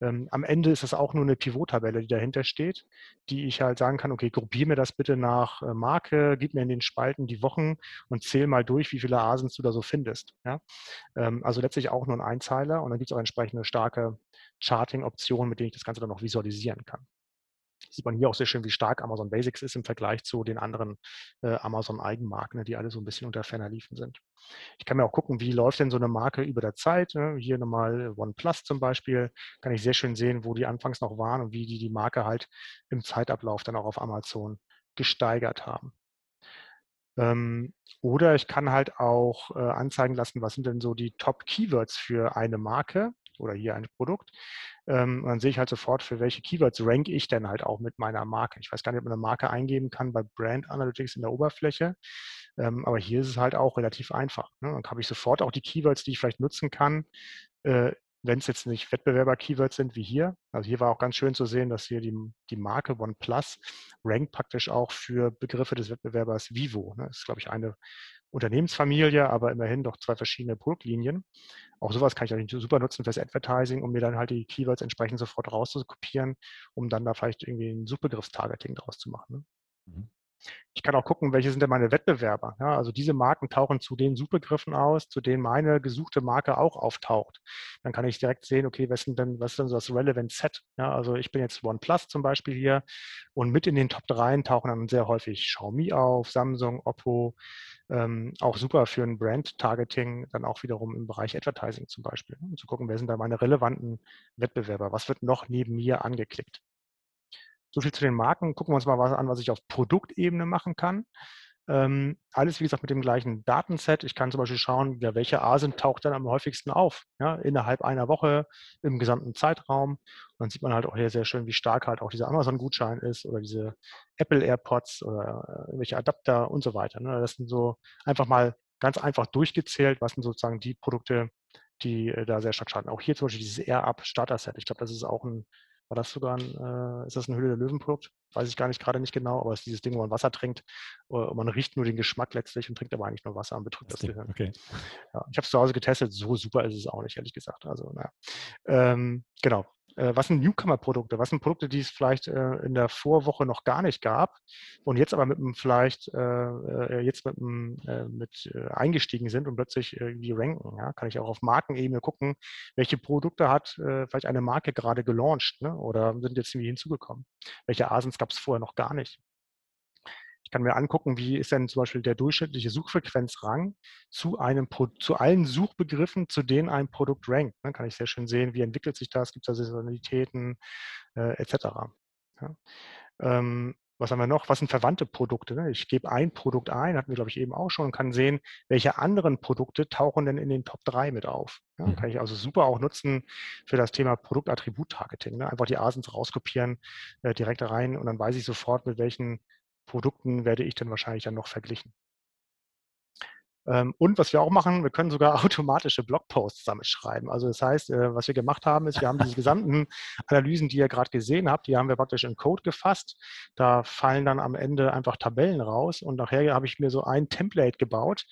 C: Ähm, am Ende ist das auch nur eine Pivot-Tabelle, die dahinter steht, die ich halt sagen kann, okay, gruppiere mir das bitte nach äh, Marke, gib mir in den Spalten die Wochen und zähl mal durch, wie viele Asens du da so findest. Ja? Ähm, also letztlich auch nur ein Einzeiler und dann gibt es auch entsprechende starke Charting-Optionen, mit denen ich das Ganze dann noch visualisieren kann sieht man hier auch sehr schön, wie stark Amazon Basics ist im Vergleich zu den anderen äh, Amazon-Eigenmarken, ne, die alle so ein bisschen unter ferner liefen sind. Ich kann mir auch gucken, wie läuft denn so eine Marke über der Zeit. Ne? Hier nochmal OnePlus zum Beispiel, kann ich sehr schön sehen, wo die anfangs noch waren und wie die die Marke halt im Zeitablauf dann auch auf Amazon gesteigert haben. Ähm, oder ich kann halt auch äh, anzeigen lassen, was sind denn so die Top-Keywords für eine Marke oder hier ein Produkt. Ähm, dann sehe ich halt sofort, für welche Keywords rank ich denn halt auch mit meiner Marke. Ich weiß gar nicht, ob man eine Marke eingeben kann bei Brand Analytics in der Oberfläche. Ähm, aber hier ist es halt auch relativ einfach. Ne? Dann habe ich sofort auch die Keywords, die ich vielleicht nutzen kann, äh, wenn es jetzt nicht Wettbewerber-Keywords sind wie hier. Also hier war auch ganz schön zu sehen, dass hier die, die Marke OnePlus rankt praktisch auch für Begriffe des Wettbewerbers Vivo. Ne? Das ist, glaube ich, eine Unternehmensfamilie, aber immerhin doch zwei verschiedene Produktlinien. Auch sowas kann ich natürlich super nutzen fürs Advertising, um mir dann halt die Keywords entsprechend sofort rauszukopieren, um dann da vielleicht irgendwie ein Suchbegriffstargeting draus zu machen. Ne? Mhm. Ich kann auch gucken, welche sind denn meine Wettbewerber. Ja, also diese Marken tauchen zu den Suchbegriffen aus, zu denen meine gesuchte Marke auch auftaucht. Dann kann ich direkt sehen, okay, was, sind denn, was ist denn so das Relevant Set? Ja, also ich bin jetzt OnePlus zum Beispiel hier und mit in den Top 3 tauchen dann sehr häufig Xiaomi auf, Samsung, Oppo, ähm, auch super für ein Brand-Targeting, dann auch wiederum im Bereich Advertising zum Beispiel, um zu gucken, wer sind da meine relevanten Wettbewerber, was wird noch neben mir angeklickt. So viel zu den Marken. Gucken wir uns mal was an, was ich auf Produktebene machen kann. Ähm, alles, wie gesagt, mit dem gleichen Datenset. Ich kann zum Beispiel schauen, ja, welche Asien taucht dann am häufigsten auf, ja, innerhalb einer Woche, im gesamten Zeitraum. Und dann sieht man halt auch hier sehr schön, wie stark halt auch dieser Amazon-Gutschein ist oder diese Apple AirPods oder äh, irgendwelche Adapter und so weiter. Ne? Das sind so einfach mal ganz einfach durchgezählt, was sind sozusagen die Produkte, die äh, da sehr stark starten. Auch hier zum Beispiel dieses Air-Up Starter-Set. Ich glaube, das ist auch ein War das sogar ein, äh, ist das ein Hülle der Löwenprodukt? Weiß ich gar nicht, gerade nicht genau, aber es ist dieses Ding, wo man Wasser trinkt und man riecht nur den Geschmack letztlich und trinkt aber eigentlich nur Wasser und betrügt das, das Gehirn.
A: Okay.
C: Ja, ich habe es zu Hause getestet, so super ist es auch nicht, ehrlich gesagt. Also, naja. Ähm, genau. Äh, was sind Newcomer-Produkte? Was sind Produkte, die es vielleicht äh, in der Vorwoche noch gar nicht gab und jetzt aber mit einem vielleicht äh, jetzt mit, einem, mit eingestiegen sind und plötzlich irgendwie ranken? Ja? Kann ich auch auf Markenebene gucken, welche Produkte hat vielleicht eine Marke gerade gelauncht ne? oder sind jetzt irgendwie hinzugekommen? Welche Asens gab es vorher noch gar nicht? Ich kann mir angucken, wie ist denn zum Beispiel der durchschnittliche Suchfrequenzrang zu einem zu allen Suchbegriffen, zu denen ein Produkt rankt. Dann kann ich sehr schön sehen, wie entwickelt sich das, gibt es da Saisonalitäten äh, etc. Ja. Ähm, was haben wir noch? Was sind verwandte Produkte? Ne? Ich gebe ein Produkt ein, hatten wir, glaube ich, eben auch schon, und kann sehen, welche anderen Produkte tauchen denn in den Top 3 mit auf. Ja, mhm. kann ich also super auch nutzen für das Thema Produktattribut-Targeting. Ne? Einfach die Asens rauskopieren, äh, direkt rein und dann weiß ich sofort, mit welchen Produkten werde ich dann wahrscheinlich dann noch verglichen. Ähm, und was wir auch machen, wir können sogar [laughs] automatische Blogposts damit schreiben. Also das heißt, äh, was wir gemacht haben, ist, wir haben diese gesamten Analysen, die ihr gerade gesehen habt, die haben wir praktisch in Code gefasst. Da fallen dann am Ende einfach Tabellen raus und nachher habe ich mir so ein Template gebaut,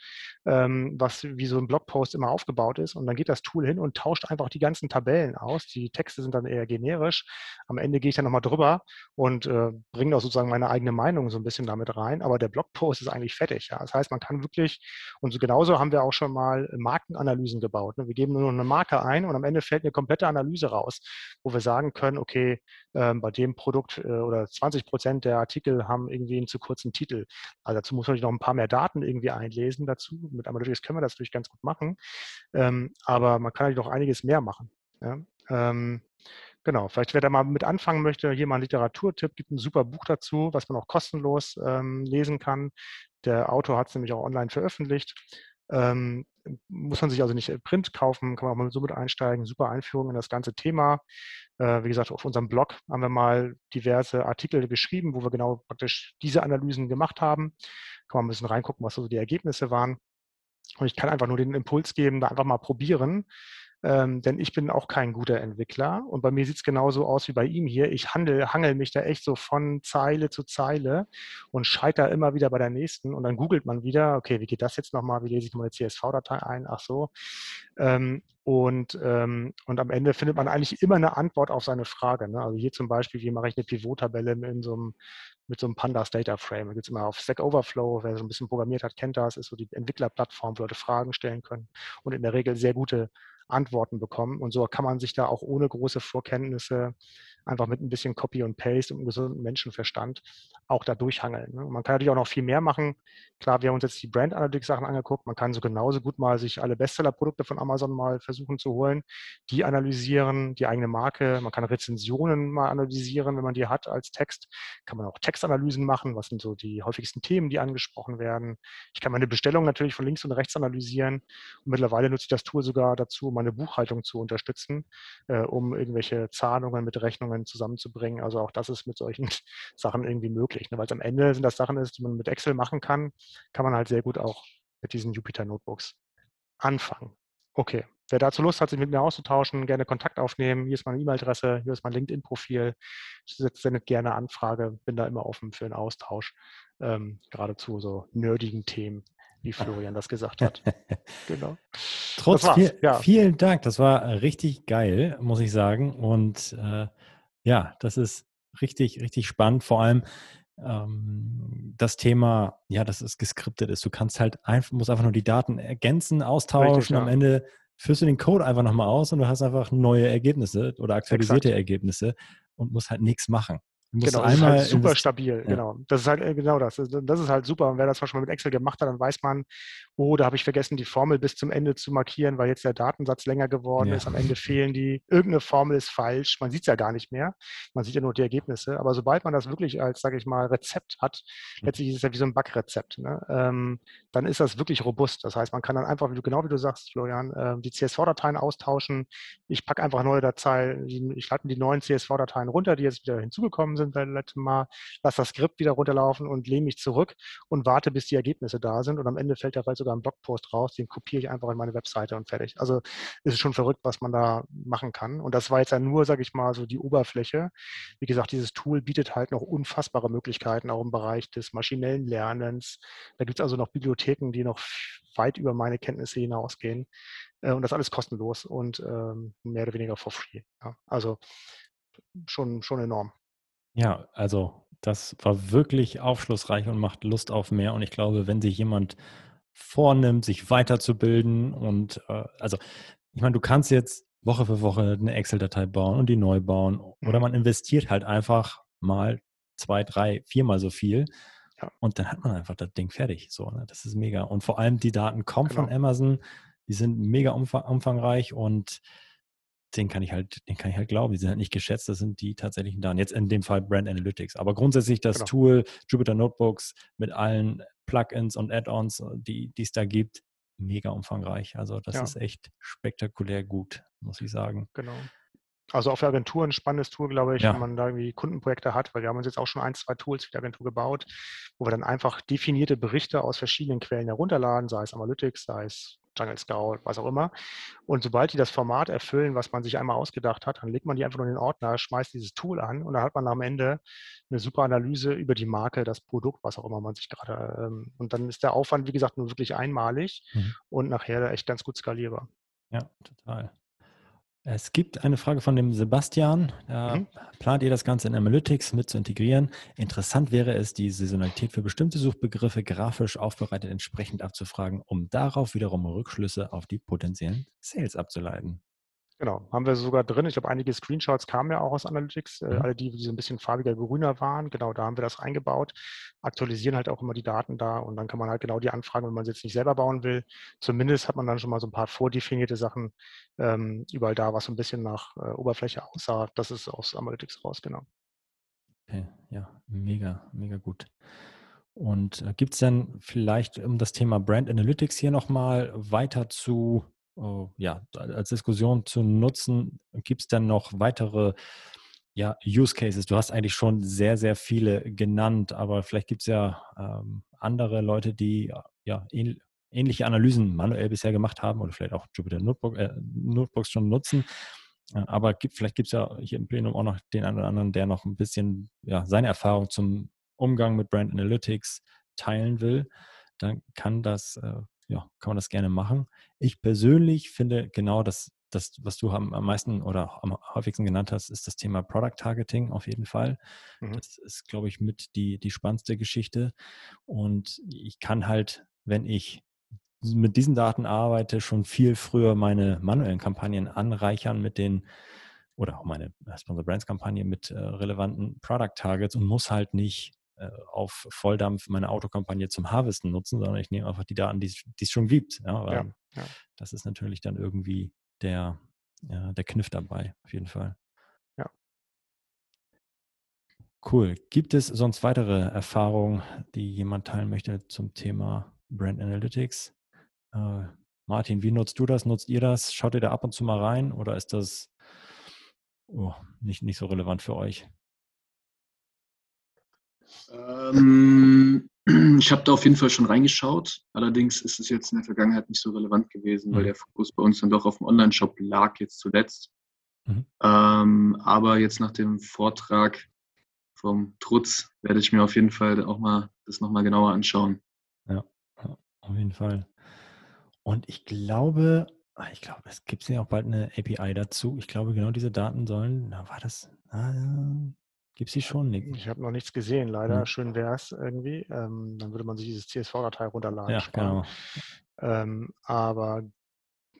C: ähm, was wie so ein Blogpost immer aufgebaut ist. Und dann geht das Tool hin und tauscht einfach die ganzen Tabellen aus. Die Texte sind dann eher generisch. Am Ende gehe ich dann nochmal drüber und äh, bringe auch sozusagen meine eigene Meinung so ein bisschen damit rein. Aber der Blogpost ist eigentlich fertig. Das heißt, man kann wirklich und so genauso haben wir auch schon mal Markenanalysen gebaut. Ne? Wir geben nur eine Marke ein und am Ende fällt eine komplette Analyse raus, wo wir sagen können, okay, ähm, bei dem Produkt äh, oder 20 Prozent der Artikel haben irgendwie einen zu kurzen Titel. Also dazu muss man noch ein paar mehr Daten irgendwie einlesen dazu. Mit Analytics können wir das natürlich ganz gut machen. Ähm, aber man kann natürlich noch einiges mehr machen. Genau, vielleicht wer da mal mit anfangen möchte, hier mal ein Literaturtipp, gibt ein super Buch dazu, was man auch kostenlos ähm, lesen kann. Der Autor hat es nämlich auch online veröffentlicht. Ähm, muss man sich also nicht Print kaufen, kann man auch mal so mit einsteigen. Super Einführung in das ganze Thema. Äh, wie gesagt, auf unserem Blog haben wir mal diverse Artikel geschrieben, wo wir genau praktisch diese Analysen gemacht haben. Kann man ein bisschen reingucken, was so die Ergebnisse waren. Und ich kann einfach nur den Impuls geben, da einfach mal probieren ähm, denn ich bin auch kein guter Entwickler und bei mir sieht es genauso aus wie bei ihm hier. Ich handel, hangel mich da echt so von Zeile zu Zeile und scheitere immer wieder bei der nächsten und dann googelt man wieder, okay, wie geht das jetzt nochmal, wie lese ich meine CSV-Datei ein, ach so. Ähm, und, ähm, und am Ende findet man eigentlich immer eine Antwort auf seine Frage. Ne? Also hier zum Beispiel, wie mache ich eine Pivot-Tabelle in so einem, mit so einem Pandas Data Frame. Da gibt es immer auf Stack Overflow, wer so ein bisschen programmiert hat, kennt das, ist so die Entwicklerplattform, wo Leute Fragen stellen können und in der Regel sehr gute Antworten bekommen. Und so kann man sich da auch ohne große Vorkenntnisse einfach mit ein bisschen Copy und Paste und gesunden Menschenverstand auch da durchhangeln. Ne? Man kann natürlich auch noch viel mehr machen. Klar, wir haben uns jetzt die Brand Analytics Sachen angeguckt. Man kann so genauso gut mal sich alle Bestseller-Produkte von Amazon mal versuchen zu holen, die analysieren, die eigene Marke. Man kann Rezensionen mal analysieren, wenn man die hat als Text. Kann man auch Textanalysen machen. Was sind so die häufigsten Themen, die angesprochen werden? Ich kann meine Bestellung natürlich von links und rechts analysieren. Und mittlerweile nutze ich das Tool sogar dazu, meine Buchhaltung zu unterstützen, äh, um irgendwelche Zahlungen mit Rechnungen zusammenzubringen. Also auch das ist mit solchen [laughs] Sachen irgendwie möglich. Ne? Weil am Ende sind das Sachen ist, die man mit Excel machen kann, kann man halt sehr gut auch mit diesen Jupyter Notebooks anfangen. Okay, wer dazu Lust hat, sich mit mir auszutauschen, gerne Kontakt aufnehmen. Hier ist meine E-Mail-Adresse, hier ist mein LinkedIn-Profil. Ich sendet gerne Anfrage, bin da immer offen für einen Austausch, ähm, gerade zu so nerdigen Themen wie Florian das gesagt hat. [laughs]
A: genau. Trotz viel, ja. vielen Dank, das war richtig geil, muss ich sagen. Und äh, ja, das ist richtig, richtig spannend. Vor allem ähm, das Thema, ja, dass es geskriptet ist. Du kannst halt einfach, musst einfach nur die Daten ergänzen, austauschen. Richtig, ja. Am Ende führst du den Code einfach nochmal aus und du hast einfach neue Ergebnisse oder aktualisierte Exakt. Ergebnisse und musst halt nichts machen.
C: Genau, das ist halt super stabil, ja. genau. Das ist halt äh, genau das. Das ist halt super. Und wer das schon mal mit Excel gemacht hat, dann weiß man, oh, da habe ich vergessen, die Formel bis zum Ende zu markieren, weil jetzt der Datensatz länger geworden ja. ist. Am Ende fehlen die, irgendeine Formel ist falsch. Man sieht es ja gar nicht mehr. Man sieht ja nur die Ergebnisse. Aber sobald man das wirklich als, sage ich mal, Rezept hat, hm. letztlich ist es ja wie so ein Backrezept, ne? ähm, dann ist das wirklich robust. Das heißt, man kann dann einfach, genau wie du sagst, Florian, äh, die CSV-Dateien austauschen. Ich packe einfach neue Dateien, ich lade die neuen CSV-Dateien runter, die jetzt wieder hinzugekommen sind Pause beim letzten Mal, lasse das Skript wieder runterlaufen und lehne mich zurück und warte, bis die Ergebnisse da sind. Und am Ende fällt da vielleicht sogar ein Blogpost raus, den kopiere ich einfach in meine Webseite und fertig. Also ist es schon verrückt, was man da machen kann. Und das war jetzt ja nur, sage ich mal, so die Oberfläche. Wie gesagt, dieses Tool bietet halt noch unfassbare Möglichkeiten, auch im Bereich des maschinellen Lernens. Da gibt es also noch Bibliotheken, die noch weit über meine Kenntnisse hinausgehen. Äh, und das alles kostenlos und ähm, mehr oder weniger for free. Also schon, schon enorm.
A: Ja, also das war wirklich aufschlussreich und macht Lust auf mehr. Und ich glaube, wenn sich jemand vornimmt, sich weiterzubilden und äh, also ich meine, du kannst jetzt Woche für Woche eine Excel-Datei bauen und die neu bauen oder mhm. man investiert halt einfach mal zwei, drei, viermal so viel ja. und dann hat man einfach das Ding fertig. So, ne? Das ist mega. Und vor allem die Daten kommen genau. von Amazon, die sind mega umfang, umfangreich und den kann ich halt, den kann ich halt glauben. Die sind halt nicht geschätzt, das sind die tatsächlichen Daten. Jetzt in dem Fall Brand Analytics. Aber grundsätzlich das genau. Tool Jupyter Notebooks mit allen Plugins und Add-ons, die es da gibt, mega umfangreich. Also das ja. ist echt spektakulär gut, muss ich sagen.
C: Genau. Also auch für Agenturen ein spannendes Tool, glaube ich, ja. wenn man da irgendwie Kundenprojekte hat, weil wir haben uns jetzt auch schon ein, zwei Tools für die Agentur gebaut, wo wir dann einfach definierte Berichte aus verschiedenen Quellen herunterladen, sei es Analytics, sei es Jungle Scout, was auch immer. Und sobald die das Format erfüllen, was man sich einmal ausgedacht hat, dann legt man die einfach nur in den Ordner, schmeißt dieses Tool an und dann hat man am Ende eine super Analyse über die Marke, das Produkt, was auch immer man sich gerade. Ähm, und dann ist der Aufwand, wie gesagt, nur wirklich einmalig mhm. und nachher echt ganz gut skalierbar.
A: Ja, total. Es gibt eine Frage von dem Sebastian. Mhm. Plant ihr das Ganze in Analytics mit zu integrieren? Interessant wäre es, die Saisonalität für bestimmte Suchbegriffe grafisch aufbereitet entsprechend abzufragen, um darauf wiederum Rückschlüsse auf die potenziellen Sales abzuleiten.
C: Genau, haben wir sogar drin. Ich glaube, einige Screenshots kamen ja auch aus Analytics, äh, mhm. alle die, die so ein bisschen farbiger, grüner waren. Genau, da haben wir das eingebaut. Aktualisieren halt auch immer die Daten da und dann kann man halt genau die Anfragen, wenn man sie jetzt nicht selber bauen will. Zumindest hat man dann schon mal so ein paar vordefinierte Sachen ähm, überall da, was so ein bisschen nach äh, Oberfläche aussah. Das ist aus Analytics raus, genau.
A: Okay, ja, mega, mega gut. Und äh, gibt es denn vielleicht, um das Thema Brand Analytics hier nochmal weiter zu äh, ja, als Diskussion zu nutzen. Gibt es dann noch weitere ja, Use Cases? Du hast eigentlich schon sehr, sehr viele genannt, aber vielleicht gibt es ja ähm, andere Leute, die ja ähn ähnliche Analysen manuell bisher gemacht haben oder vielleicht auch Jupyter Notebook, äh, Notebooks schon nutzen. Aber gibt, vielleicht gibt es ja hier im Plenum auch noch den einen oder anderen, der noch ein bisschen ja, seine Erfahrung zum Umgang mit Brand Analytics teilen will. Dann kann das äh, ja, kann man das gerne machen. Ich persönlich finde genau das, das was du am, meisten oder am häufigsten genannt hast, ist das Thema Product Targeting auf jeden Fall. Mhm. Das ist, glaube ich, mit die, die spannendste Geschichte. Und ich kann halt, wenn ich mit diesen Daten arbeite, schon viel früher meine manuellen Kampagnen anreichern mit den oder auch meine Sponsor Brands Kampagne mit äh, relevanten Product Targets und muss halt nicht auf Volldampf meine Autokampagne zum Harvesten nutzen, sondern ich nehme einfach die Daten, die es schon gibt. Ja, ja, ja. Das ist natürlich dann irgendwie der, ja, der Kniff dabei, auf jeden Fall.
C: Ja.
A: Cool. Gibt es sonst weitere Erfahrungen, die jemand teilen möchte zum Thema Brand Analytics? Äh, Martin, wie nutzt du das? Nutzt ihr das? Schaut ihr da ab und zu mal rein oder ist das oh, nicht, nicht so relevant für euch?
B: Ähm, [clears throat] ich habe da auf jeden Fall schon reingeschaut. Allerdings ist es jetzt in der Vergangenheit nicht so relevant gewesen, mhm. weil der Fokus bei uns dann doch auf dem Online-Shop lag jetzt zuletzt. Mhm. Ähm, aber jetzt nach dem Vortrag vom Trutz werde ich mir auf jeden Fall auch mal das nochmal genauer anschauen.
A: Ja, auf jeden Fall. Und ich glaube, ah, ich glaube, es gibt ja auch bald eine API dazu. Ich glaube, genau diese Daten sollen, na, war das, Gibt es die schon?
C: Nick? Ich habe noch nichts gesehen, leider. Hm. Schön wäre es irgendwie. Ähm, dann würde man sich dieses CSV-Datei runterladen.
A: Ja, genau.
C: Ähm, aber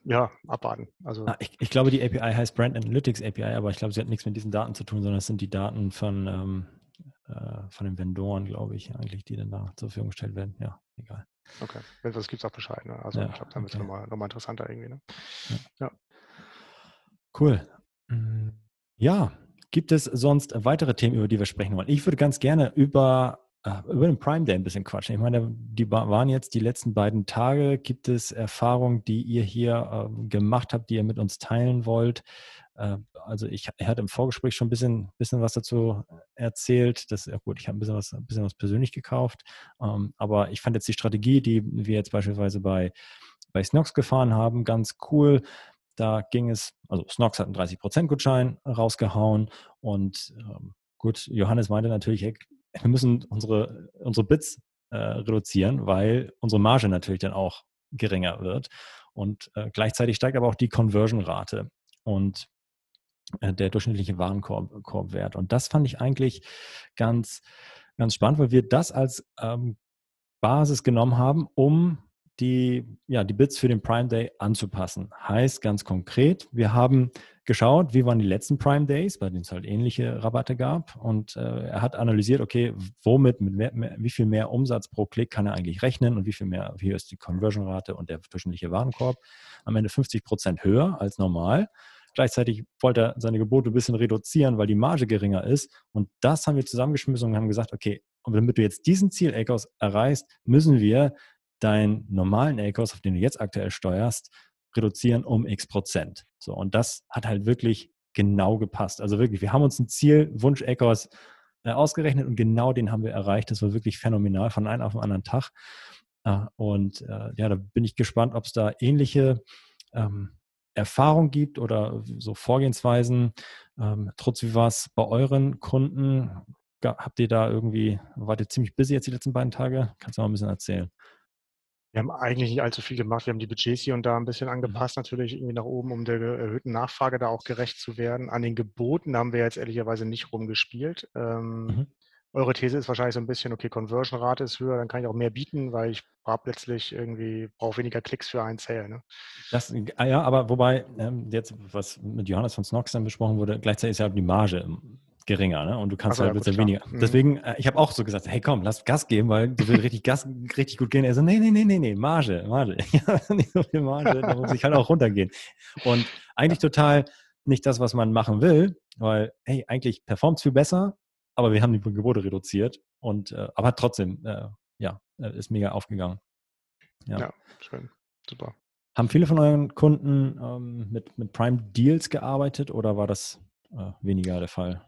C: ja, abwarten. Also,
A: ah, ich, ich, glaube, die API heißt Brand Analytics API, aber ich glaube, sie hat nichts mit diesen Daten zu tun, sondern es sind die Daten von, ähm, äh, von den Vendoren, glaube ich, eigentlich, die dann da zur Verfügung gestellt werden. Ja, egal.
C: Okay, wenn es was gibt, auch Bescheid. Ne? Also ja, ich glaube, dann wird es nochmal noch mal interessanter irgendwie. Ne? Ja. ja.
A: Cool. Hm, ja, Gibt es sonst weitere Themen, über die wir sprechen wollen? Ich würde ganz gerne über, äh, über den Prime Day ein bisschen quatschen. Ich meine, die waren jetzt die letzten beiden Tage. Gibt es Erfahrungen, die ihr hier äh, gemacht habt, die ihr mit uns teilen wollt? Äh, also ich, er hat im Vorgespräch schon ein bisschen, bisschen was dazu erzählt. Das ja gut, ich habe ein bisschen was, ein bisschen was persönlich gekauft. Ähm, aber ich fand jetzt die Strategie, die wir jetzt beispielsweise bei, bei Snox gefahren haben, ganz cool. Da ging es, also Snox hat einen 30%-Gutschein rausgehauen und ähm, gut, Johannes meinte natürlich, hey, wir müssen unsere, unsere Bits äh, reduzieren, weil unsere Marge natürlich dann auch geringer wird. Und äh, gleichzeitig steigt aber auch die Conversion-Rate und äh, der durchschnittliche Warenkorbwert. Und das fand ich eigentlich ganz, ganz spannend, weil wir das als ähm, Basis genommen haben, um die, ja, die Bits für den Prime Day anzupassen. Heißt ganz konkret, wir haben geschaut, wie waren die letzten Prime Days, bei denen es halt ähnliche Rabatte gab. Und äh, er hat analysiert, okay, womit, mit mehr, mehr, wie viel mehr Umsatz pro Klick kann er eigentlich rechnen und wie viel mehr, wie ist die Conversion-Rate und der durchschnittliche Warenkorb. Am Ende 50 Prozent höher als normal. Gleichzeitig wollte er seine Gebote ein bisschen reduzieren, weil die Marge geringer ist. Und das haben wir zusammengeschmissen und haben gesagt, okay, und damit du jetzt diesen Ziel ACOS erreichst, müssen wir deinen normalen ACOS, auf den du jetzt aktuell steuerst, reduzieren um x Prozent. So, und das hat halt wirklich genau gepasst. Also wirklich, wir haben uns ein Ziel, Wunsch ACOS äh, ausgerechnet und genau den haben wir erreicht. Das war wirklich phänomenal von einem auf den anderen Tag. Äh, und äh, ja, da bin ich gespannt, ob es da ähnliche ähm, Erfahrung gibt oder so Vorgehensweisen. Ähm, trotz wie war es bei euren Kunden? Habt ihr da irgendwie, wart ihr ziemlich busy jetzt die letzten beiden Tage? Kannst du mal ein bisschen erzählen?
C: Wir haben eigentlich nicht allzu viel gemacht. Wir haben die Budgets hier und da ein bisschen mhm. angepasst, natürlich irgendwie nach oben, um der erhöhten Nachfrage da auch gerecht zu werden. An den Geboten haben wir jetzt ehrlicherweise nicht rumgespielt. Ähm, mhm. Eure These ist wahrscheinlich so ein bisschen, okay, Conversion-Rate ist höher, dann kann ich auch mehr bieten, weil ich habe letztlich irgendwie, brauche weniger Klicks für einen Sale. Ne?
A: Das, ah ja, aber wobei, ähm, jetzt, was mit Johannes von Snox dann besprochen wurde, gleichzeitig ist ja die Marge geringer, ne? Und du kannst so, halt ja, gut, weniger. Mhm. Deswegen, äh, ich habe auch so gesagt, hey komm, lass Gas geben, weil du willst richtig Gas, [laughs] richtig gut gehen. Er so, nee, nee, nee, nee, nee, Marge, Marge. [laughs] Ja, nicht so viel Marge, da muss ich halt auch runtergehen. Und eigentlich total nicht das, was man machen will, weil, hey, eigentlich performt es viel besser, aber wir haben die Gebote reduziert und äh, aber trotzdem, äh, ja, äh, ist mega aufgegangen.
C: Ja. ja, schön, super.
A: Haben viele von euren Kunden ähm, mit, mit Prime Deals gearbeitet oder war das äh, weniger der Fall?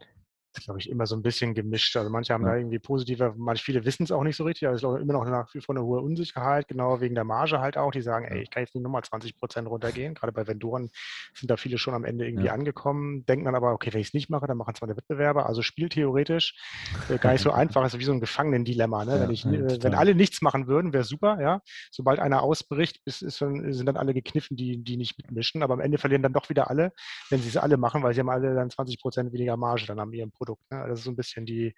C: Glaube ich, immer so ein bisschen gemischt. Also manche haben ja. da irgendwie positive, manche viele wissen es auch nicht so richtig. Also es ist immer noch nach wie vor eine hohe Unsicherheit, genau wegen der Marge halt auch. Die sagen, ey, ich kann jetzt nicht nochmal 20 Prozent runtergehen. Gerade bei Vendoren sind da viele schon am Ende irgendwie ja. angekommen, denken dann aber, okay, wenn ich es nicht mache, dann machen es meine Wettbewerber. Also spieltheoretisch äh, gar nicht so [laughs] einfach. Es ist wie so ein Gefangenen-Dilemma. Ne? Ja, wenn, ich, äh, wenn alle nichts machen würden, wäre super. Ja? Sobald einer ausbricht, ist, ist, sind dann alle gekniffen, die, die nicht mitmischen. Aber am Ende verlieren dann doch wieder alle, wenn sie es alle machen, weil sie haben alle dann 20 Prozent weniger Marge dann an ihrem Produkt. Produkt. Ne? Das ist so ein bisschen die,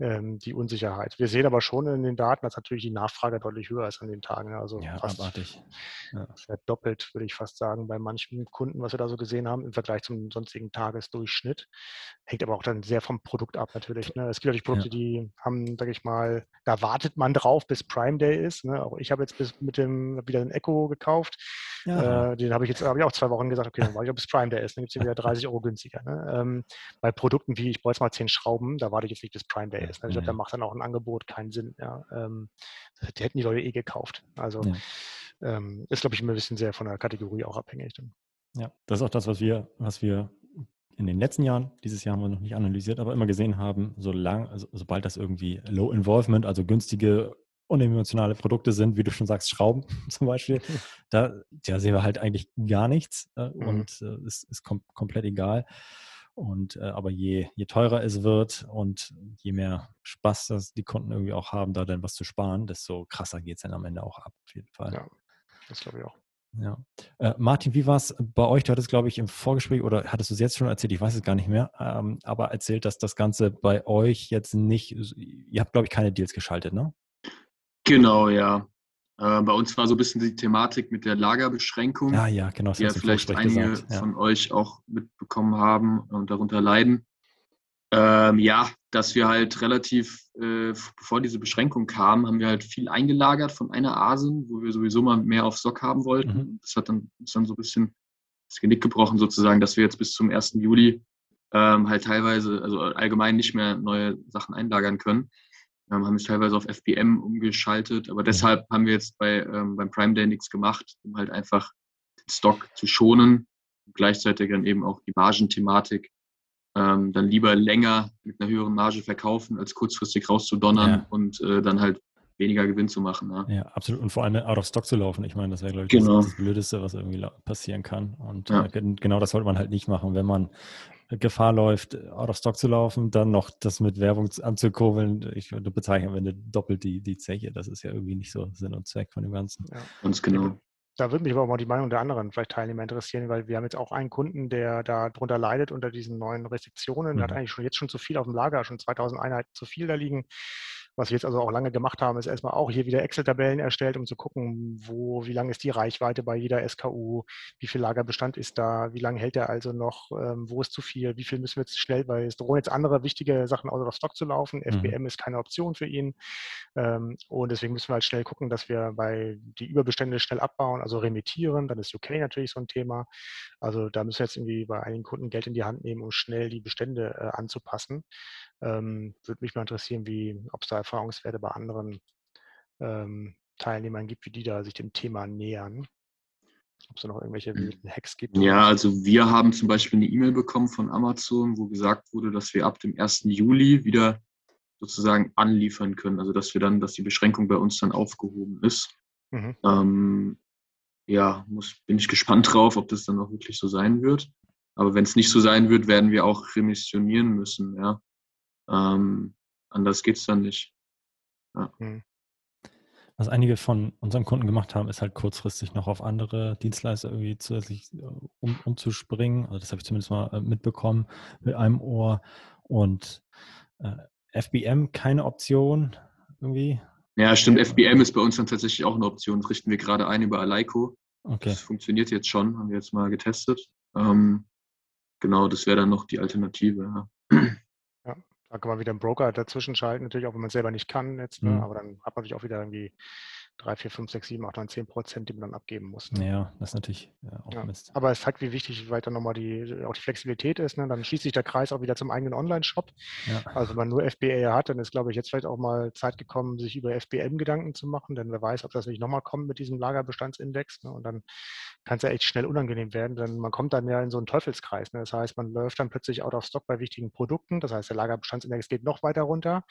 C: ähm, die Unsicherheit. Wir sehen aber schon in den Daten, dass natürlich die Nachfrage deutlich höher ist an den Tagen. Ne? Also
A: ja,
C: fast
A: abartig.
C: Ja. doppelt, würde ich fast sagen, bei manchen Kunden, was wir da so gesehen haben, im Vergleich zum sonstigen Tagesdurchschnitt. Hängt aber auch dann sehr vom Produkt ab natürlich. Ne? Es gibt natürlich Produkte, ja. die haben, sage ich mal, da wartet man drauf, bis Prime Day ist. Ne? Auch ich habe jetzt bis mit dem wieder ein Echo gekauft. Ja. Äh, den habe ich jetzt habe ich auch zwei Wochen gesagt, okay, dann warte ich, ob es Prime Day ist. Dann gibt es wieder 30 Euro günstiger. Ne? Ähm, bei Produkten wie, ich brauche jetzt mal zehn Schrauben, da warte ich jetzt nicht, bis Prime Day ist. Ne? Ich glaube, da macht dann auch ein Angebot keinen Sinn. Ja? Ähm, die hätten die Leute eh gekauft. Also ja. ähm, ist, glaube ich, immer ein bisschen sehr von der Kategorie auch abhängig. Dann.
A: Ja, das ist auch das, was wir, was wir in den letzten Jahren, dieses Jahr haben wir noch nicht analysiert, aber immer gesehen haben, solang, also sobald das irgendwie Low Involvement, also günstige unemotionale Produkte sind, wie du schon sagst, Schrauben [laughs] zum Beispiel, da ja, sehen wir halt eigentlich gar nichts äh, mhm. und äh, es ist kom komplett egal. Und äh, aber je, je teurer es wird und je mehr Spaß das die Kunden irgendwie auch haben, da dann was zu sparen, desto krasser geht es dann am Ende auch ab, auf jeden Fall.
C: Ja, das glaube ich auch.
A: Ja. Äh, Martin, wie war es bei euch? Du hattest, glaube ich, im Vorgespräch oder hattest du es jetzt schon erzählt, ich weiß es gar nicht mehr, ähm, aber erzählt, dass das Ganze bei euch jetzt nicht, ihr habt, glaube ich, keine Deals geschaltet, ne?
B: Genau, ja. Äh, bei uns war so ein bisschen die Thematik mit der Lagerbeschränkung,
A: ah, ja, genau,
B: die ja vielleicht einige ja. von euch auch mitbekommen haben und darunter leiden. Ähm, ja, dass wir halt relativ, äh, bevor diese Beschränkung kam, haben wir halt viel eingelagert von einer Asen, wo wir sowieso mal mehr auf Sock haben wollten. Mhm. Das hat dann, ist dann so ein bisschen das Genick gebrochen sozusagen, dass wir jetzt bis zum 1. Juli ähm, halt teilweise, also allgemein nicht mehr neue Sachen einlagern können. Ähm, haben es teilweise auf FBM umgeschaltet, aber deshalb haben wir jetzt bei, ähm, beim Prime Day nichts gemacht, um halt einfach den Stock zu schonen, gleichzeitig dann eben auch die Margenthematik ähm, dann lieber länger mit einer höheren Marge verkaufen, als kurzfristig rauszudonnern ja. und äh, dann halt weniger Gewinn zu machen.
A: Ja. ja, absolut. Und vor allem out of stock zu laufen. Ich meine, das wäre, glaube ich, genau. das, das, Blödeste, was irgendwie passieren kann. Und ja. äh, genau das sollte man halt nicht machen, wenn man Gefahr läuft, out of stock zu laufen, dann noch das mit Werbung anzukurbeln. Ich würde bezeichnen, wenn du doppelt die, die Zeche, das ist ja irgendwie nicht so Sinn und Zweck von dem Ganzen.
B: Ja. Ganz genau.
C: Da würde mich aber auch mal die Meinung der anderen vielleicht Teilnehmer interessieren, weil wir haben jetzt auch einen Kunden, der da drunter leidet unter diesen neuen Restriktionen. Mhm. Der hat mhm. eigentlich schon jetzt schon zu viel auf dem Lager, schon 2000 Einheiten zu viel da liegen. Was wir jetzt also auch lange gemacht haben, ist erstmal auch hier wieder Excel-Tabellen erstellt, um zu gucken, wo, wie lang ist die Reichweite bei jeder SKU, wie viel Lagerbestand ist da, wie lange hält der also noch, ähm, wo ist zu viel, wie viel müssen wir jetzt schnell, weil es drohen jetzt andere wichtige Sachen außer auf Stock zu laufen. Mhm. FBM ist keine Option für ihn. Ähm, und deswegen müssen wir halt schnell gucken, dass wir bei die Überbestände schnell abbauen, also remittieren. Dann ist UK natürlich so ein Thema. Also da müssen wir jetzt irgendwie bei einigen Kunden Geld in die Hand nehmen, um schnell die Bestände äh, anzupassen. Ähm, Würde mich mal interessieren, wie, ob es da Erfahrungswerte bei anderen ähm, Teilnehmern gibt, wie die da sich dem Thema nähern. Ob es da noch irgendwelche hm. Hacks gibt.
B: Ja, also wir haben zum Beispiel eine E-Mail bekommen von Amazon, wo gesagt wurde, dass wir ab dem 1. Juli wieder sozusagen anliefern können. Also dass wir dann, dass die Beschränkung bei uns dann aufgehoben ist. Mhm. Ähm, ja, muss, bin ich gespannt drauf, ob das dann auch wirklich so sein wird. Aber wenn es nicht so sein wird, werden wir auch remissionieren müssen, ja. Ähm, anders geht es dann nicht. Ja.
A: Mhm. Was einige von unseren Kunden gemacht haben, ist halt kurzfristig noch auf andere Dienstleister irgendwie zusätzlich äh, um, umzuspringen. Also das habe ich zumindest mal äh, mitbekommen mit einem Ohr. Und äh, FBM keine Option irgendwie.
B: Ja, stimmt. FBM ist bei uns dann tatsächlich auch eine Option. Das richten wir gerade ein über Aleiko. Okay. Das funktioniert jetzt schon, haben wir jetzt mal getestet. Ähm, genau, das wäre dann noch die Alternative.
C: Ja. Da kann man wieder einen Broker dazwischen schalten, natürlich auch, wenn man es selber nicht kann jetzt. Ne? Mhm. Aber dann hat man natürlich auch wieder irgendwie 3, 4, 5, 6, 7, 8, 9, 10 Prozent, die man dann abgeben muss.
A: Ne? Ja, das ist natürlich ja, auch
C: ja. Mist. Aber es zeigt, wie wichtig weiter nochmal die, auch die Flexibilität ist. Ne? Dann schließt sich der Kreis auch wieder zum eigenen Online-Shop. Ja. Also wenn man nur FBA hat, dann ist, glaube ich, jetzt vielleicht auch mal Zeit gekommen, sich über FBM Gedanken zu machen, denn wer weiß, ob das nicht nochmal kommt mit diesem Lagerbestandsindex. Ne? Und dann kann es ja echt schnell unangenehm werden, denn man kommt dann ja in so einen Teufelskreis. Ne? Das heißt, man läuft dann plötzlich out of stock bei wichtigen Produkten. Das heißt, der Lagerbestandsindex geht noch weiter runter.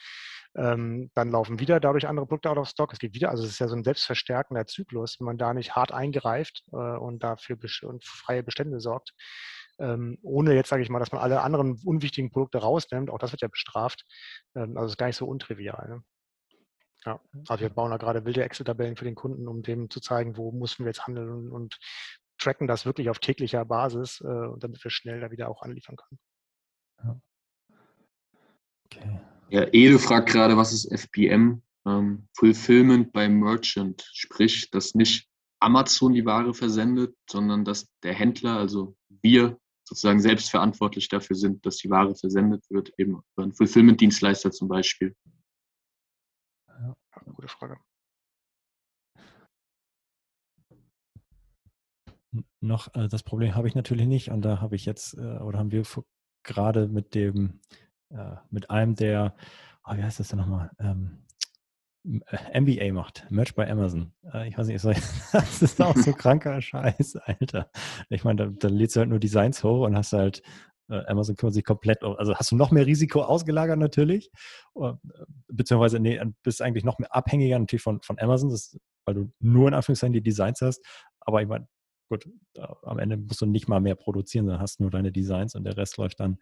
C: Ähm, dann laufen wieder dadurch andere Produkte out of stock. Es geht wieder, also es ist ja so ein selbstverstärkender Zyklus, wenn man da nicht hart eingreift äh, und dafür und freie Bestände sorgt. Ähm, ohne jetzt, sage ich mal, dass man alle anderen unwichtigen Produkte rausnimmt, auch das wird ja bestraft. Ähm, also ist gar nicht so untrivial. Ne? Ja, also wir bauen da gerade wilde Excel-Tabellen für den Kunden, um dem zu zeigen, wo müssen wir jetzt handeln und, und tracken das wirklich auf täglicher Basis, äh, damit wir schnell da wieder auch anliefern können. Ja.
B: Okay. Ja, Ede fragt gerade, was ist FBM? Ähm, Fulfillment by Merchant, sprich, dass nicht Amazon die Ware versendet, sondern dass der Händler, also wir sozusagen selbstverantwortlich dafür sind, dass die Ware versendet wird, eben über einen Fulfillment-Dienstleister zum Beispiel.
C: Ja, gute Frage.
A: Noch äh, das Problem habe ich natürlich nicht und da habe ich jetzt äh, oder haben wir gerade mit dem äh, mit einem der, oh, wie heißt das denn nochmal? Ähm, MBA äh, macht, Merch bei Amazon. Äh, ich weiß nicht, [laughs] das ist auch so kranker [laughs] Scheiß, Alter. Ich meine, da, da lädst du halt nur Designs hoch und hast halt, Amazon kümmert sich komplett, also hast du noch mehr Risiko ausgelagert natürlich, beziehungsweise nee, bist eigentlich noch mehr abhängiger natürlich von, von Amazon, das, weil du nur in Anführungszeichen die Designs hast. Aber ich meine, gut, am Ende musst du nicht mal mehr produzieren, sondern hast nur deine Designs und der Rest läuft dann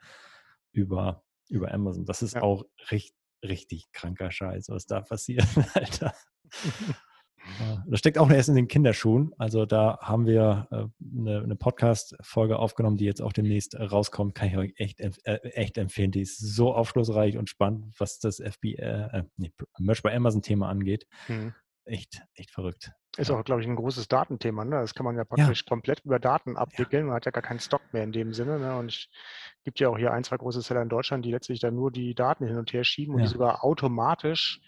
A: über über Amazon. Das ist ja. auch richtig, richtig kranker Scheiß, was da passiert, [laughs] Alter. [laughs] Das steckt auch erst in den Kinderschuhen. Also da haben wir äh, eine, eine Podcast-Folge aufgenommen, die jetzt auch demnächst rauskommt. Kann ich euch echt, äh, echt empfehlen. Die ist so aufschlussreich und spannend, was das FB, äh, nee, Merch bei Amazon-Thema angeht. Mhm echt, echt verrückt.
C: Ist auch, glaube ich, ein großes Datenthema. Ne? Das kann man ja praktisch ja. komplett über Daten abwickeln. Man hat ja gar keinen Stock mehr in dem Sinne. Ne? Und es gibt ja auch hier ein, zwei große Seller in Deutschland, die letztlich dann nur die Daten hin und her schieben und ja. die sogar automatisch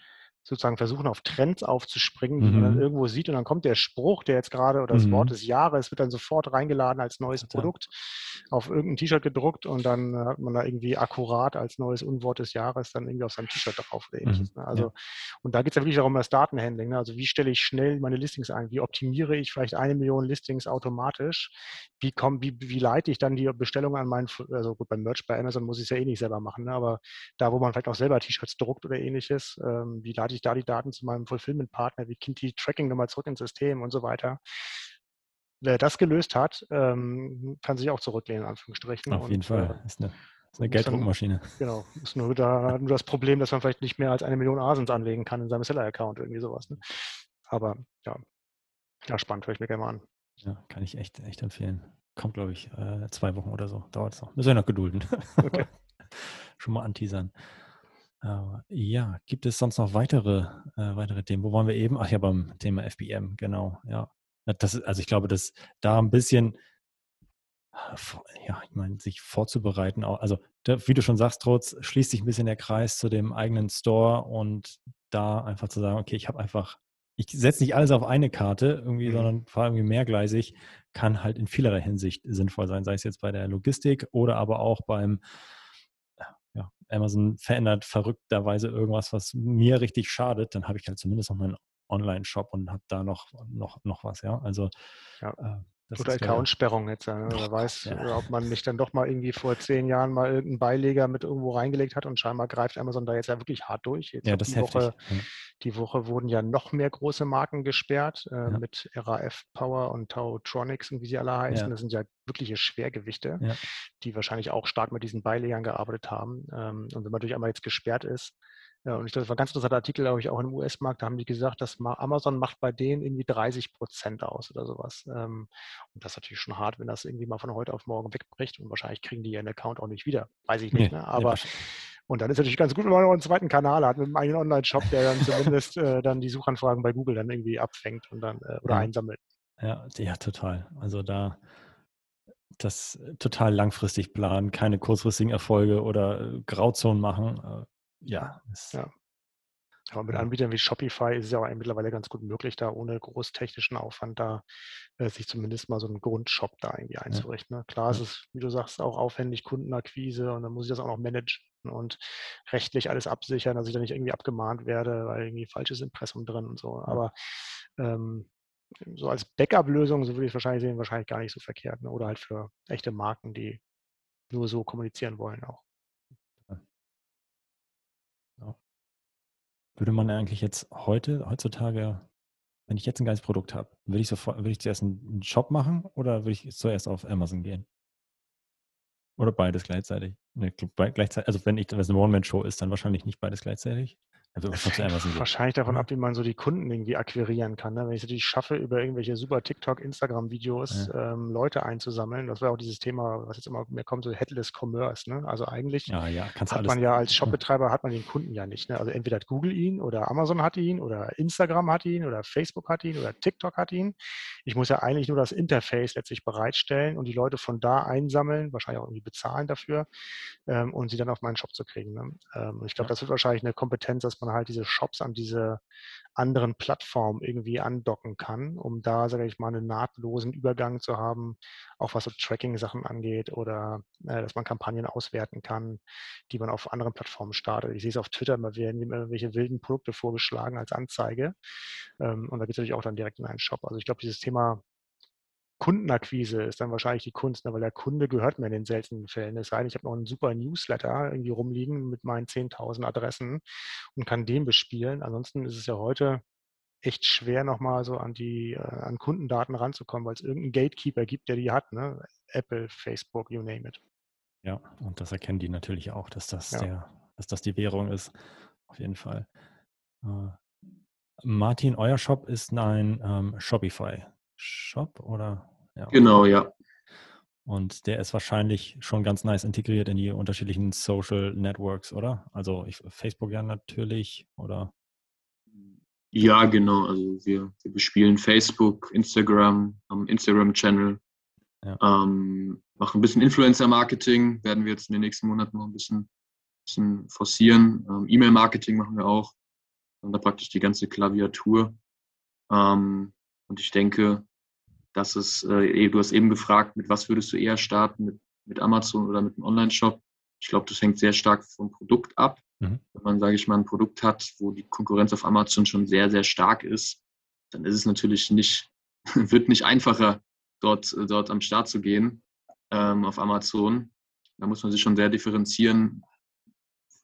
C: sozusagen versuchen, auf Trends aufzuspringen, die man dann
A: Mhm.
C: irgendwo sieht und dann kommt der Spruch, der jetzt gerade oder das Wort
A: Mhm.
C: des Jahres wird dann sofort reingeladen als neues
A: Total.
C: Produkt auf irgendein T-Shirt gedruckt und dann äh, hat man da irgendwie akkurat als neues Unwort des Jahres dann irgendwie auf seinem T-Shirt drauf oder ähnliches.
A: Mhm.
C: Ne?
A: Ja.
C: Also, und da geht es ja wirklich darum, das Datenhandling. Ne? Also wie stelle ich schnell meine Listings ein? Wie optimiere ich vielleicht eine Million Listings automatisch? Wie, komm, wie, wie leite ich dann die Bestellung an meinen, also gut, beim Merch bei Amazon muss ich es ja eh nicht selber machen, ne? aber da, wo man vielleicht auch selber T-Shirts druckt oder ähnliches, ähm, wie leite ich da die Daten zu meinem Fulfillment-Partner? Wie kommt die Tracking nochmal zurück ins System und so weiter? Wer das gelöst hat, ähm, kann sich auch zurücklehnen, in Anführungsstrichen.
A: Auf jeden
C: und,
A: Fall.
C: Äh,
A: Ist eine, ist eine
C: dann-
A: Gelddruckmaschine.
C: Genau, ist nur, da, nur das Problem, dass man vielleicht nicht mehr als eine Million Asens anlegen kann in seinem Seller-Account, irgendwie sowas. Ne? Aber ja, ja, spannend, höre ich mir gerne mal an.
A: Ja, kann ich echt, echt empfehlen. Kommt, glaube ich, äh, zwei Wochen oder so. Dauert es noch. Müssen wir noch gedulden.
C: Okay. [laughs]
A: Schon mal anteasern. Aber ja, gibt es sonst noch weitere, äh, weitere Themen? Wo waren wir eben? Ach ja, beim Thema FBM, genau. Ja, das, ist- also ich glaube, dass da ein bisschen, äh, ja, ich meine, sich vorzubereiten, auch, also wie du schon sagst, Trotz, schließt sich ein bisschen der Kreis zu dem eigenen Store und da einfach zu sagen, okay, ich habe einfach, ich setze nicht alles auf eine Karte irgendwie,
C: Mhm.
A: sondern fahre irgendwie mehrgleisig, kann halt in vielerlei Hinsicht sinnvoll sein, sei es jetzt bei der Logistik oder aber auch beim Amazon verändert verrückterweise irgendwas, was mir richtig schadet, dann habe ich halt zumindest noch meinen Online-Shop und habe da noch, noch, noch was, ja. Also
C: Ja.
A: äh, das
C: Oder Accountsperrung jetzt. Ne? Wer weiß,
A: ja.
C: äh, ob man nicht dann doch mal irgendwie vor zehn Jahren mal irgendeinen Beileger mit irgendwo reingelegt hat und scheinbar greift Amazon da jetzt ja wirklich hart durch. Jetzt
A: ja, das
C: die
A: heftig.
C: Woche
A: Ja.
C: Die Woche wurden ja noch mehr große Marken gesperrt äh,
A: Ja.
C: mit RAF Power und Tautronics und wie sie alle heißen. Das sind ja wirkliche Schwergewichte, die wahrscheinlich auch stark mit diesen Beilegern gearbeitet haben. Ähm, und wenn man natürlich einmal jetzt gesperrt ist, ja, und ich glaube, das war ein ganz interessanter Artikel, glaube ich, auch im US-Markt, da haben die gesagt, dass ma- Amazon macht bei denen irgendwie 30 Prozent aus oder sowas. Ähm, und das ist natürlich schon hart, wenn das irgendwie mal von heute auf morgen wegbricht und wahrscheinlich kriegen die ihren Account auch nicht wieder. Weiß ich nicht,
A: Nee,
C: ne?
A: nee,
C: aber
A: wahrscheinlich-
C: und dann ist natürlich ganz gut, wenn man noch einen zweiten Kanal hat mit einem eigenen Online-Shop, der dann zumindest äh, dann die Suchanfragen bei Google dann irgendwie abfängt und dann äh, oder
A: Ja.
C: einsammelt.
A: Ja, ja, total. Also da das äh, total langfristig planen, keine kurzfristigen Erfolge oder äh, Grauzonen machen. Ja,
C: Ja. Aber mit. Anbietern wie Shopify ist es ja auch mittlerweile ganz gut möglich, da ohne groß technischen Aufwand da äh, sich zumindest mal so einen Grundshop da irgendwie einzurichten. Ne? Klar, es ist, wie du sagst, auch aufwendig Kundenakquise und dann muss ich das auch noch managen und rechtlich alles absichern, dass ich da nicht irgendwie abgemahnt werde, weil irgendwie falsches Impressum drin und so. Aber ähm, so als Backup-Lösung, so würde ich es wahrscheinlich sehen, wahrscheinlich gar nicht so verkehrt. Ne? Oder halt für echte Marken, die nur so kommunizieren wollen auch.
A: Würde man eigentlich jetzt heute, heutzutage, wenn ich jetzt ein geiles Produkt habe, würde ich sofort, würde ich zuerst einen Shop machen oder würde ich zuerst auf Amazon gehen? Oder beides gleichzeitig? Ne, gleichzeitig, also wenn ich, wenn es eine One-Man-Show ist, dann wahrscheinlich nicht beides gleichzeitig. Schon zu
C: hängt wahrscheinlich davon
A: oder?
C: ab, wie man so die Kunden irgendwie akquirieren kann. Ne? Wenn ich es natürlich schaffe, über irgendwelche super TikTok, Instagram-Videos ähm, Leute einzusammeln, das wäre auch dieses Thema, was jetzt immer mehr kommt, so Headless Commerce. Ne? Also eigentlich
A: Ja, ja,
C: hat man ja als Shopbetreiber hat man den Kunden ja nicht. Ne? Also entweder hat Google ihn oder Amazon hat ihn oder Instagram hat ihn oder Facebook hat ihn oder TikTok hat ihn. Ich muss ja eigentlich nur das Interface letztlich bereitstellen und die Leute von da einsammeln, wahrscheinlich auch irgendwie bezahlen dafür ähm, und sie dann auf meinen Shop zu kriegen. Ne? Ähm, ich glaube,
A: Ja.
C: das wird wahrscheinlich eine Kompetenz, dass man halt diese Shops an diese anderen Plattformen irgendwie andocken kann, um da, sage ich mal, einen nahtlosen Übergang zu haben, auch was so Tracking-Sachen angeht oder äh, dass man Kampagnen auswerten kann, die man auf anderen Plattformen startet. Ich sehe es auf Twitter, immer werden immer irgendwelche wilden Produkte vorgeschlagen als Anzeige. Ähm, und da geht es natürlich auch dann direkt in einen Shop. Also ich glaube, dieses Thema Kundenakquise ist dann wahrscheinlich die Kunst, ne? weil der Kunde gehört mir in den seltenen Fällen. Es sei denn, ich habe noch einen super Newsletter irgendwie rumliegen mit meinen 10.000 Adressen und kann den bespielen. Ansonsten ist es ja heute echt schwer, nochmal so an die äh, an Kundendaten ranzukommen, weil es irgendeinen Gatekeeper gibt, der die hat. Ne? Apple, Facebook, you name it.
A: Ja, und das erkennen die natürlich auch, dass das
C: Ja.
A: der, dass das die Währung ist. Auf jeden Fall. Äh, Martin, euer Shop ist ein ähm, Shopify-Shop oder? Ja.
B: Genau, ja.
A: Und der ist wahrscheinlich schon ganz nice integriert in die unterschiedlichen Social Networks, oder? Also ich, Facebook ja natürlich, oder?
B: Ja, genau. Also wir, wir bespielen Facebook, Instagram, haben Instagram-Channel,
A: Ja.
B: ähm, machen ein bisschen Influencer-Marketing, werden wir jetzt in den nächsten Monaten noch ein bisschen, bisschen forcieren. Ähm, E-Mail-Marketing machen wir auch. haben da praktisch die ganze Klaviatur. Ähm, und ich denke, dass es, äh, du hast eben gefragt, mit was würdest du eher starten, mit, mit Amazon oder mit einem Online-Shop? Ich glaube, das hängt sehr stark vom Produkt ab. Mhm. Wenn man, sage ich mal, ein Produkt hat, wo die Konkurrenz auf Amazon schon sehr, sehr stark ist, dann ist es natürlich nicht, [laughs] wird nicht einfacher, dort, dort am Start zu gehen ähm, auf Amazon. Da muss man sich schon sehr differenzieren,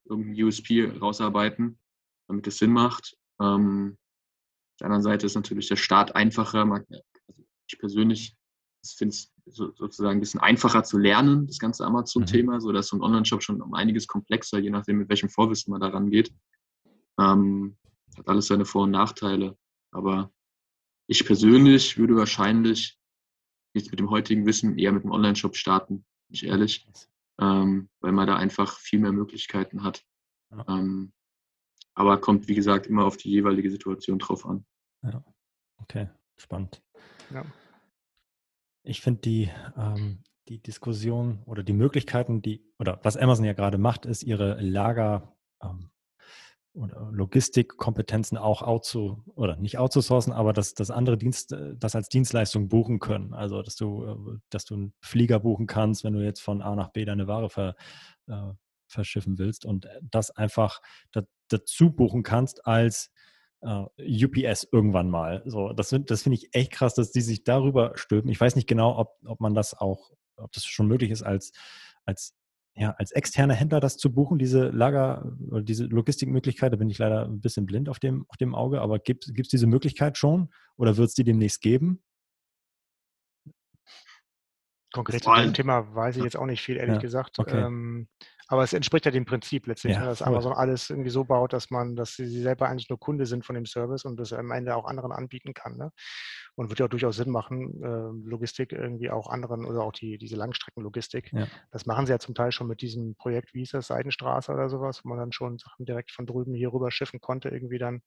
B: irgendein USP rausarbeiten, damit es Sinn macht. Ähm, der anderen Seite ist natürlich der Start einfacher. Also ich persönlich finde es sozusagen ein bisschen einfacher zu lernen, das ganze Amazon-Thema, mhm. sodass so ein Online-Shop schon um einiges komplexer, je nachdem, mit welchem Vorwissen man da rangeht. Ähm, hat alles seine Vor- und Nachteile. Aber ich persönlich würde wahrscheinlich jetzt mit dem heutigen Wissen eher mit dem Online-Shop starten, bin ich ehrlich, ähm, weil man da einfach viel mehr Möglichkeiten hat. Ja. Ähm, aber kommt, wie gesagt, immer auf die jeweilige Situation drauf an.
A: Ja, okay, spannend. Ja. Ich finde die, ähm, die Diskussion oder die Möglichkeiten, die, oder was Amazon ja gerade macht, ist ihre Lager ähm, oder Logistikkompetenzen auch outzu oder nicht outzusourcen, aber dass, dass andere Dienst, das als Dienstleistung buchen können. Also dass du, äh, dass du einen Flieger buchen kannst, wenn du jetzt von A nach B deine Ware ver, äh, verschiffen willst und das einfach da, dazu buchen kannst als Uh, äh, UPS irgendwann mal. So, das, das finde ich echt krass, dass die sich darüber stülpen. Ich weiß nicht genau, ob, ob man das auch, ob das schon möglich ist, als, als ja, als externer Händler das zu buchen, diese Lager oder diese Logistikmöglichkeit, da bin ich leider ein bisschen blind auf dem, auf dem Auge, aber gibt es diese Möglichkeit schon oder wird es die demnächst geben?
C: Konkret zu dem Thema weiß ich jetzt auch nicht viel, ehrlich ja, gesagt. Okay. Ähm, aber es entspricht ja dem Prinzip letztlich, ja, ne, dass Amazon alles irgendwie so baut, dass man, dass sie selber eigentlich nur Kunde sind von dem Service und das am Ende auch anderen anbieten kann. Ne? Und wird ja auch durchaus Sinn machen, äh, Logistik irgendwie auch anderen oder auch die, diese Langstreckenlogistik. Ja. Das machen sie ja zum Teil schon mit diesem Projekt, wie ist das, Seidenstraße oder sowas, wo man dann schon Sachen direkt von drüben hier rüber schiffen konnte, irgendwie dann.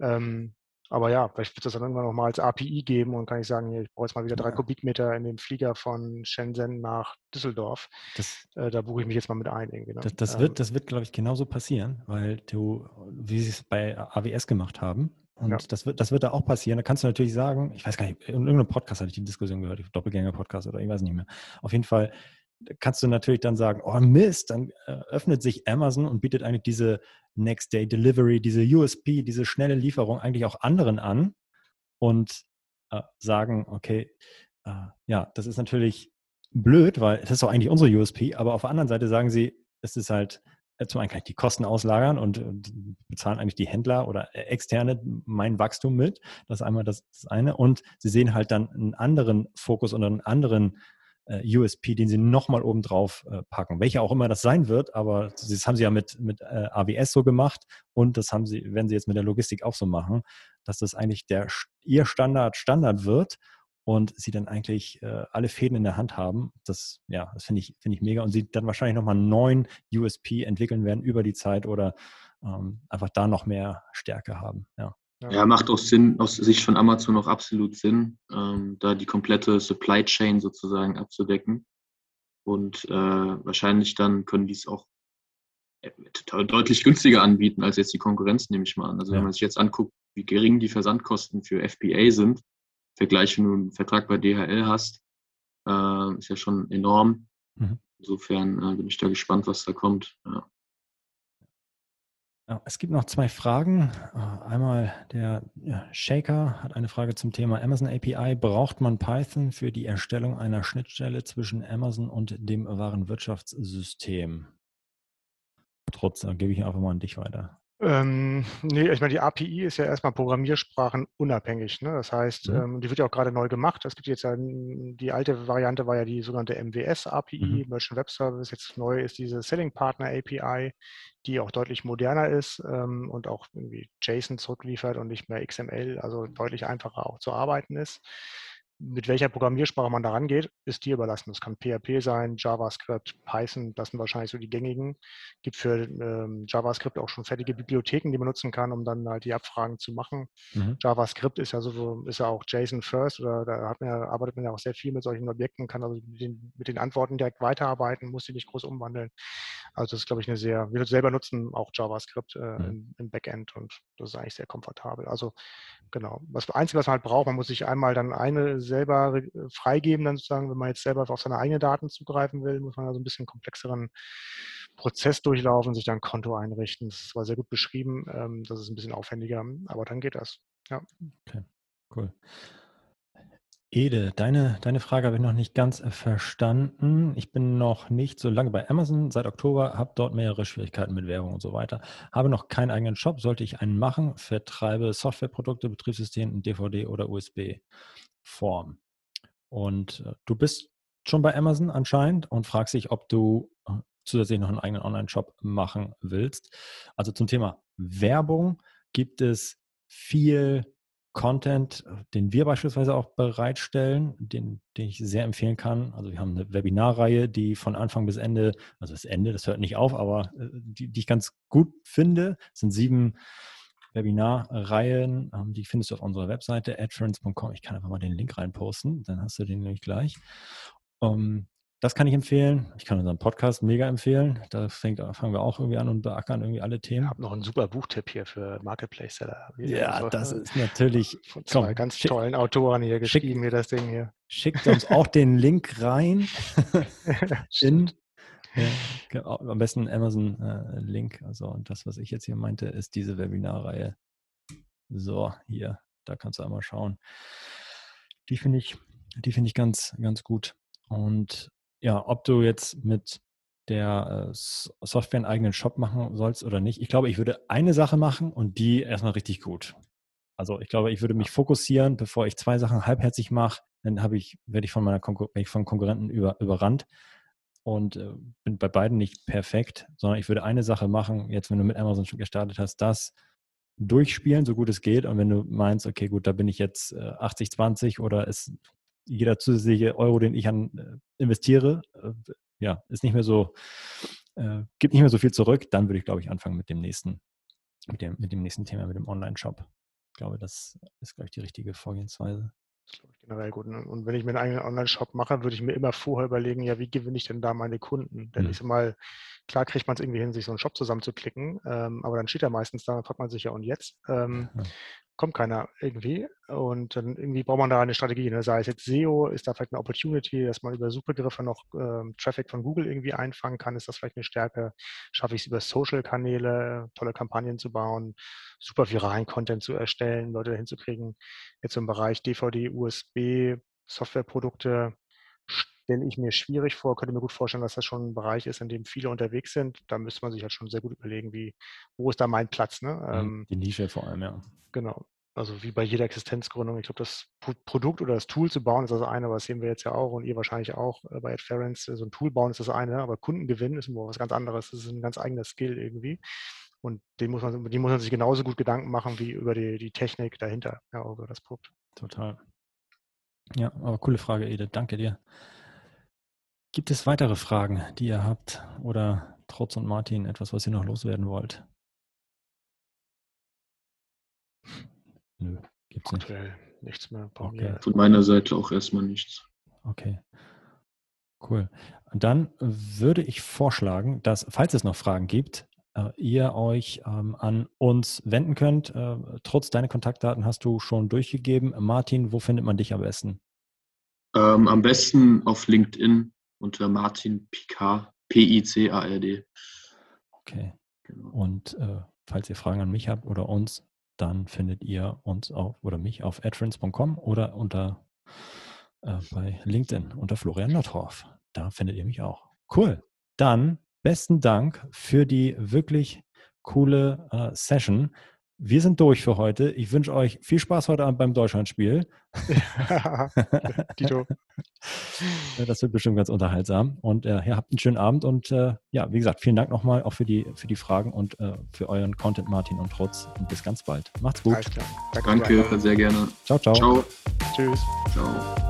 C: Ähm, aber ja, vielleicht wird es dann irgendwann nochmal als API geben und kann ich sagen, ich brauche jetzt mal wieder drei ja. Kubikmeter in dem Flieger von Shenzhen nach Düsseldorf. Das, äh, da buche ich mich jetzt mal mit ein. Irgendwie,
A: ne? Das, das ähm, wird, das wird glaube ich, genauso passieren, weil du, wie sie es bei AWS gemacht haben, und ja. das, wird, das wird da auch passieren. Da kannst du natürlich sagen, ich weiß gar nicht, in irgendeinem Podcast hatte ich die Diskussion gehört, Doppelgänger-Podcast oder ich weiß nicht mehr. Auf jeden Fall kannst du natürlich dann sagen, oh Mist, dann äh, öffnet sich Amazon und bietet eigentlich diese Next Day Delivery, diese USP, diese schnelle Lieferung eigentlich auch anderen an und äh, sagen, okay, äh, ja, das ist natürlich blöd, weil das ist doch eigentlich unsere USP, aber auf der anderen Seite sagen sie, es ist halt äh, zum einen kann ich die Kosten auslagern und, und bezahlen eigentlich die Händler oder äh, externe mein Wachstum mit. Das ist einmal das, das eine. Und sie sehen halt dann einen anderen Fokus und einen anderen äh, USP, den sie nochmal oben drauf äh, packen. Welcher auch immer das sein wird, aber das haben sie ja mit, mit äh, AWS so gemacht und das haben sie, werden sie jetzt mit der Logistik auch so machen, dass das eigentlich der ihr Standard Standard wird und sie dann eigentlich äh, alle Fäden in der Hand haben. Das, ja, das finde ich, finde ich mega. Und sie dann wahrscheinlich nochmal einen neuen USP entwickeln werden über die Zeit oder ähm, einfach da noch mehr Stärke haben. Ja.
B: Ja, macht auch Sinn, aus Sicht von Amazon auch absolut Sinn, ähm, da die komplette Supply Chain sozusagen abzudecken. Und äh, wahrscheinlich dann können die es auch äh, deutlich günstiger anbieten als jetzt die Konkurrenz, nehme ich mal an. Also ja. wenn man sich jetzt anguckt, wie gering die Versandkosten für FBA sind, Vergleich, wenn du einen Vertrag bei DHL hast, äh, ist ja schon enorm. Mhm. Insofern äh, bin ich da gespannt, was da kommt. Ja.
A: Es gibt noch zwei Fragen. Äh, einmal der Shaker hat eine Frage zum Thema Amazon API. Braucht man Python für die Erstellung einer Schnittstelle zwischen Amazon und dem Warenwirtschaftssystem? Trotzdem äh, gebe ich einfach mal an dich weiter.
C: Ähm, nee, ich meine, die API ist ja erstmal Programmiersprachen unabhängig. Ne? Das heißt, mhm. ähm, die wird ja auch gerade neu gemacht. Es gibt jetzt ja, die alte Variante war ja die sogenannte MWS-API, mhm. Merchant Web Service. Jetzt neu ist diese Selling Partner API, die auch deutlich moderner ist ähm, und auch irgendwie JSON zurückliefert und nicht mehr XML, also deutlich einfacher auch zu arbeiten ist mit welcher Programmiersprache man da rangeht, ist dir überlassen. Das kann PHP sein, JavaScript, Python, das sind wahrscheinlich so die gängigen. Gibt für ähm, JavaScript auch schon fertige Bibliotheken, die man nutzen kann, um dann halt die Abfragen zu machen. Mhm. JavaScript ist ja so, ist ja auch JSON First oder da man ja, arbeitet man ja auch sehr viel mit solchen Objekten, kann also mit den, mit den Antworten direkt weiterarbeiten, muss sie nicht groß umwandeln. Also das ist, glaube ich, eine sehr, wir selber nutzen auch JavaScript äh, mhm. im, im, Backend und das ist eigentlich sehr komfortabel. Also genau. Das Einzige, was man halt braucht, man muss sich einmal dann eine selber freigeben, dann sozusagen, wenn man jetzt selber auf seine eigenen Daten zugreifen will, muss man also ein bisschen komplexeren Prozess durchlaufen, sich dann ein Konto einrichten. Das war sehr gut beschrieben. Ähm, das ist ein bisschen aufwendiger, aber dann geht das. Ja.
A: Okay, cool. Ede, deine, deine Frage habe ich noch nicht ganz äh, verstanden. Ich bin noch nicht so lange bei Amazon seit Oktober, habe dort mehrere Schwierigkeiten mit Werbung und so weiter. Habe noch keinen eigenen Shop, sollte ich einen machen, vertreibe Softwareprodukte, Betriebssystem DVD oder USB-Form. Und äh, du bist schon bei Amazon anscheinend und fragst dich, ob du äh, zusätzlich noch einen eigenen Online-Shop machen willst. Also zum Thema Werbung gibt es viel Content, den wir beispielsweise auch bereitstellen, den, den ich sehr empfehlen kann. Also wir haben eine Webinarreihe, die von Anfang bis Ende, also das Ende, das hört nicht auf, aber äh, die, die ich ganz gut finde. Sind sieben Webinarreihen, ähm, die findest du auf unserer Webseite adference.com. Ich kann einfach mal den Link reinposten, dann hast du den nämlich gleich. Um, ähm, das kann ich empfehlen. Ich kann unseren Podcast mega empfehlen. Da fängt, fangen wir auch irgendwie an und beackern irgendwie alle Themen.
C: Ich habe noch einen super Buchtipp hier für Marketplace-Seller.
A: Ja, also, das ist natürlich. [laughs]
C: Von zwei komm, ganz schick, tollen Autoren hier geschrieben, mir das Ding hier.
A: Schickt uns auch den Link rein. [laughs] [laughs] in, ja, [laughs] am besten Amazon-Link. Äh, also, und das, was ich jetzt hier meinte, ist diese Webinarreihe. So, hier, da kannst du einmal schauen. Die finde ich, die finde ich ganz, ganz gut. Und ja, ob du jetzt mit der äh, Software einen eigenen Shop machen sollst oder nicht. Ich glaube, ich würde eine Sache machen und die erstmal richtig gut. Also ich glaube, ich würde mich fokussieren, bevor ich zwei Sachen halbherzig mache, dann habe ich, werde ich von meiner Konkur ich von Konkurrenten über, überrannt und äh, bin bei beiden nicht perfekt, sondern ich würde eine Sache machen, jetzt wenn du mit Amazon schon gestartet hast, das durchspielen, so gut es geht. Und wenn du meinst, okay, gut, da bin ich jetzt äh, 80-20 oder ist jeder zusätzliche Euro, den ich an äh, investiere, äh, ja, ist nicht mehr so, äh, gibt nicht mehr so viel zurück, dann würde ich, glaube ich, anfangen mit dem nächsten, mit dem, mit dem nächsten Thema, mit dem Online-Shop. Ich glaube, das ist, glaube ich, die richtige Vorgehensweise.
C: Das glaube ich generell gut. Und wenn ich mir einen eigenen Online-Shop mache, würde ich mir immer vorher überlegen, ja, wie gewinne ich denn da meine Kunden? Denn mhm. ich sag mal, klar kriegt man es irgendwie hin, sich so einen Shop zusammenzuklicken, ähm, aber dann steht er meistens da, dann fragt man sich ja, und jetzt? Ähm, ja kommt keiner irgendwie. Und dann irgendwie braucht man da eine Strategie. Ne? Sei es jetzt SEO, ist da vielleicht eine Opportunity, dass man über Suchbegriffe noch ähm, Traffic von Google irgendwie einfangen kann. Ist das vielleicht eine Stärke? Schaffe ich es über Social-Kanäle, tolle Kampagnen zu bauen, super viralen Content zu erstellen, Leute hinzukriegen. Jetzt im Bereich DVD, USB, Softwareprodukte stelle ich mir schwierig vor, könnte mir gut vorstellen, dass das schon ein Bereich ist, in dem viele unterwegs sind. Da müsste man sich halt schon sehr gut überlegen, wie, wo ist da mein Platz. Ne?
A: Mhm, ähm, Die Nische vor allem, ja.
C: Genau. Also wie bei jeder Existenzgründung. Ich glaube, das Produkt oder das Tool zu bauen ist das eine, was sehen wir jetzt ja auch und ihr wahrscheinlich auch äh, bei Adference. So ein Tool bauen ist das eine, aber Kundengewinn ist was ganz anderes. Das ist ein ganz eigener Skill irgendwie. Und den muss man, die muss man sich genauso gut Gedanken machen wie über die, die Technik dahinter, ja, über das Produkt.
A: Total. Ja, aber coole Frage, Edith. Danke dir. Gibt es weitere Fragen, die ihr habt oder Trotz und Martin etwas, was ihr noch loswerden wollt?
C: Nö, gibt es nicht. nichts mehr.
B: Okay. Von meiner Seite auch erstmal nichts.
A: Okay. Cool. Und dann würde ich vorschlagen, dass, falls es noch Fragen gibt, äh, ihr euch ähm, an uns wenden könnt. Äh, trotz deiner Kontaktdaten hast du schon durchgegeben. Martin, wo findet man dich am besten?
B: Ähm, am besten auf LinkedIn unter Martin Picard, P-I-C-A-R-D.
A: Okay. Genau. Und äh, falls ihr Fragen an mich habt oder uns, dann findet ihr uns auf oder mich auf adference.com oder unter äh, bei LinkedIn unter Florian Nordhoff. Da findet ihr mich auch. Cool. Dann besten Dank für die wirklich coole äh, Session. Wir sind durch für heute. Ich wünsche euch viel Spaß heute Abend beim Deutschlandspiel. [laughs] [laughs] Ja, Tito. das wird bestimmt ganz unterhaltsam. Und äh, ja, habt einen schönen Abend und äh, ja, wie gesagt, vielen Dank nochmal auch für die, für die Fragen und äh, für euren Content, Martin und Trotz. Und bis ganz bald. Macht's gut.
B: Danke, Danke sehr gerne.
A: Ciao, ciao.
B: Ciao. Tschüss. Ciao.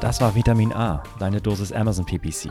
A: Das war Vitamin A, deine Dosis Amazon PPC.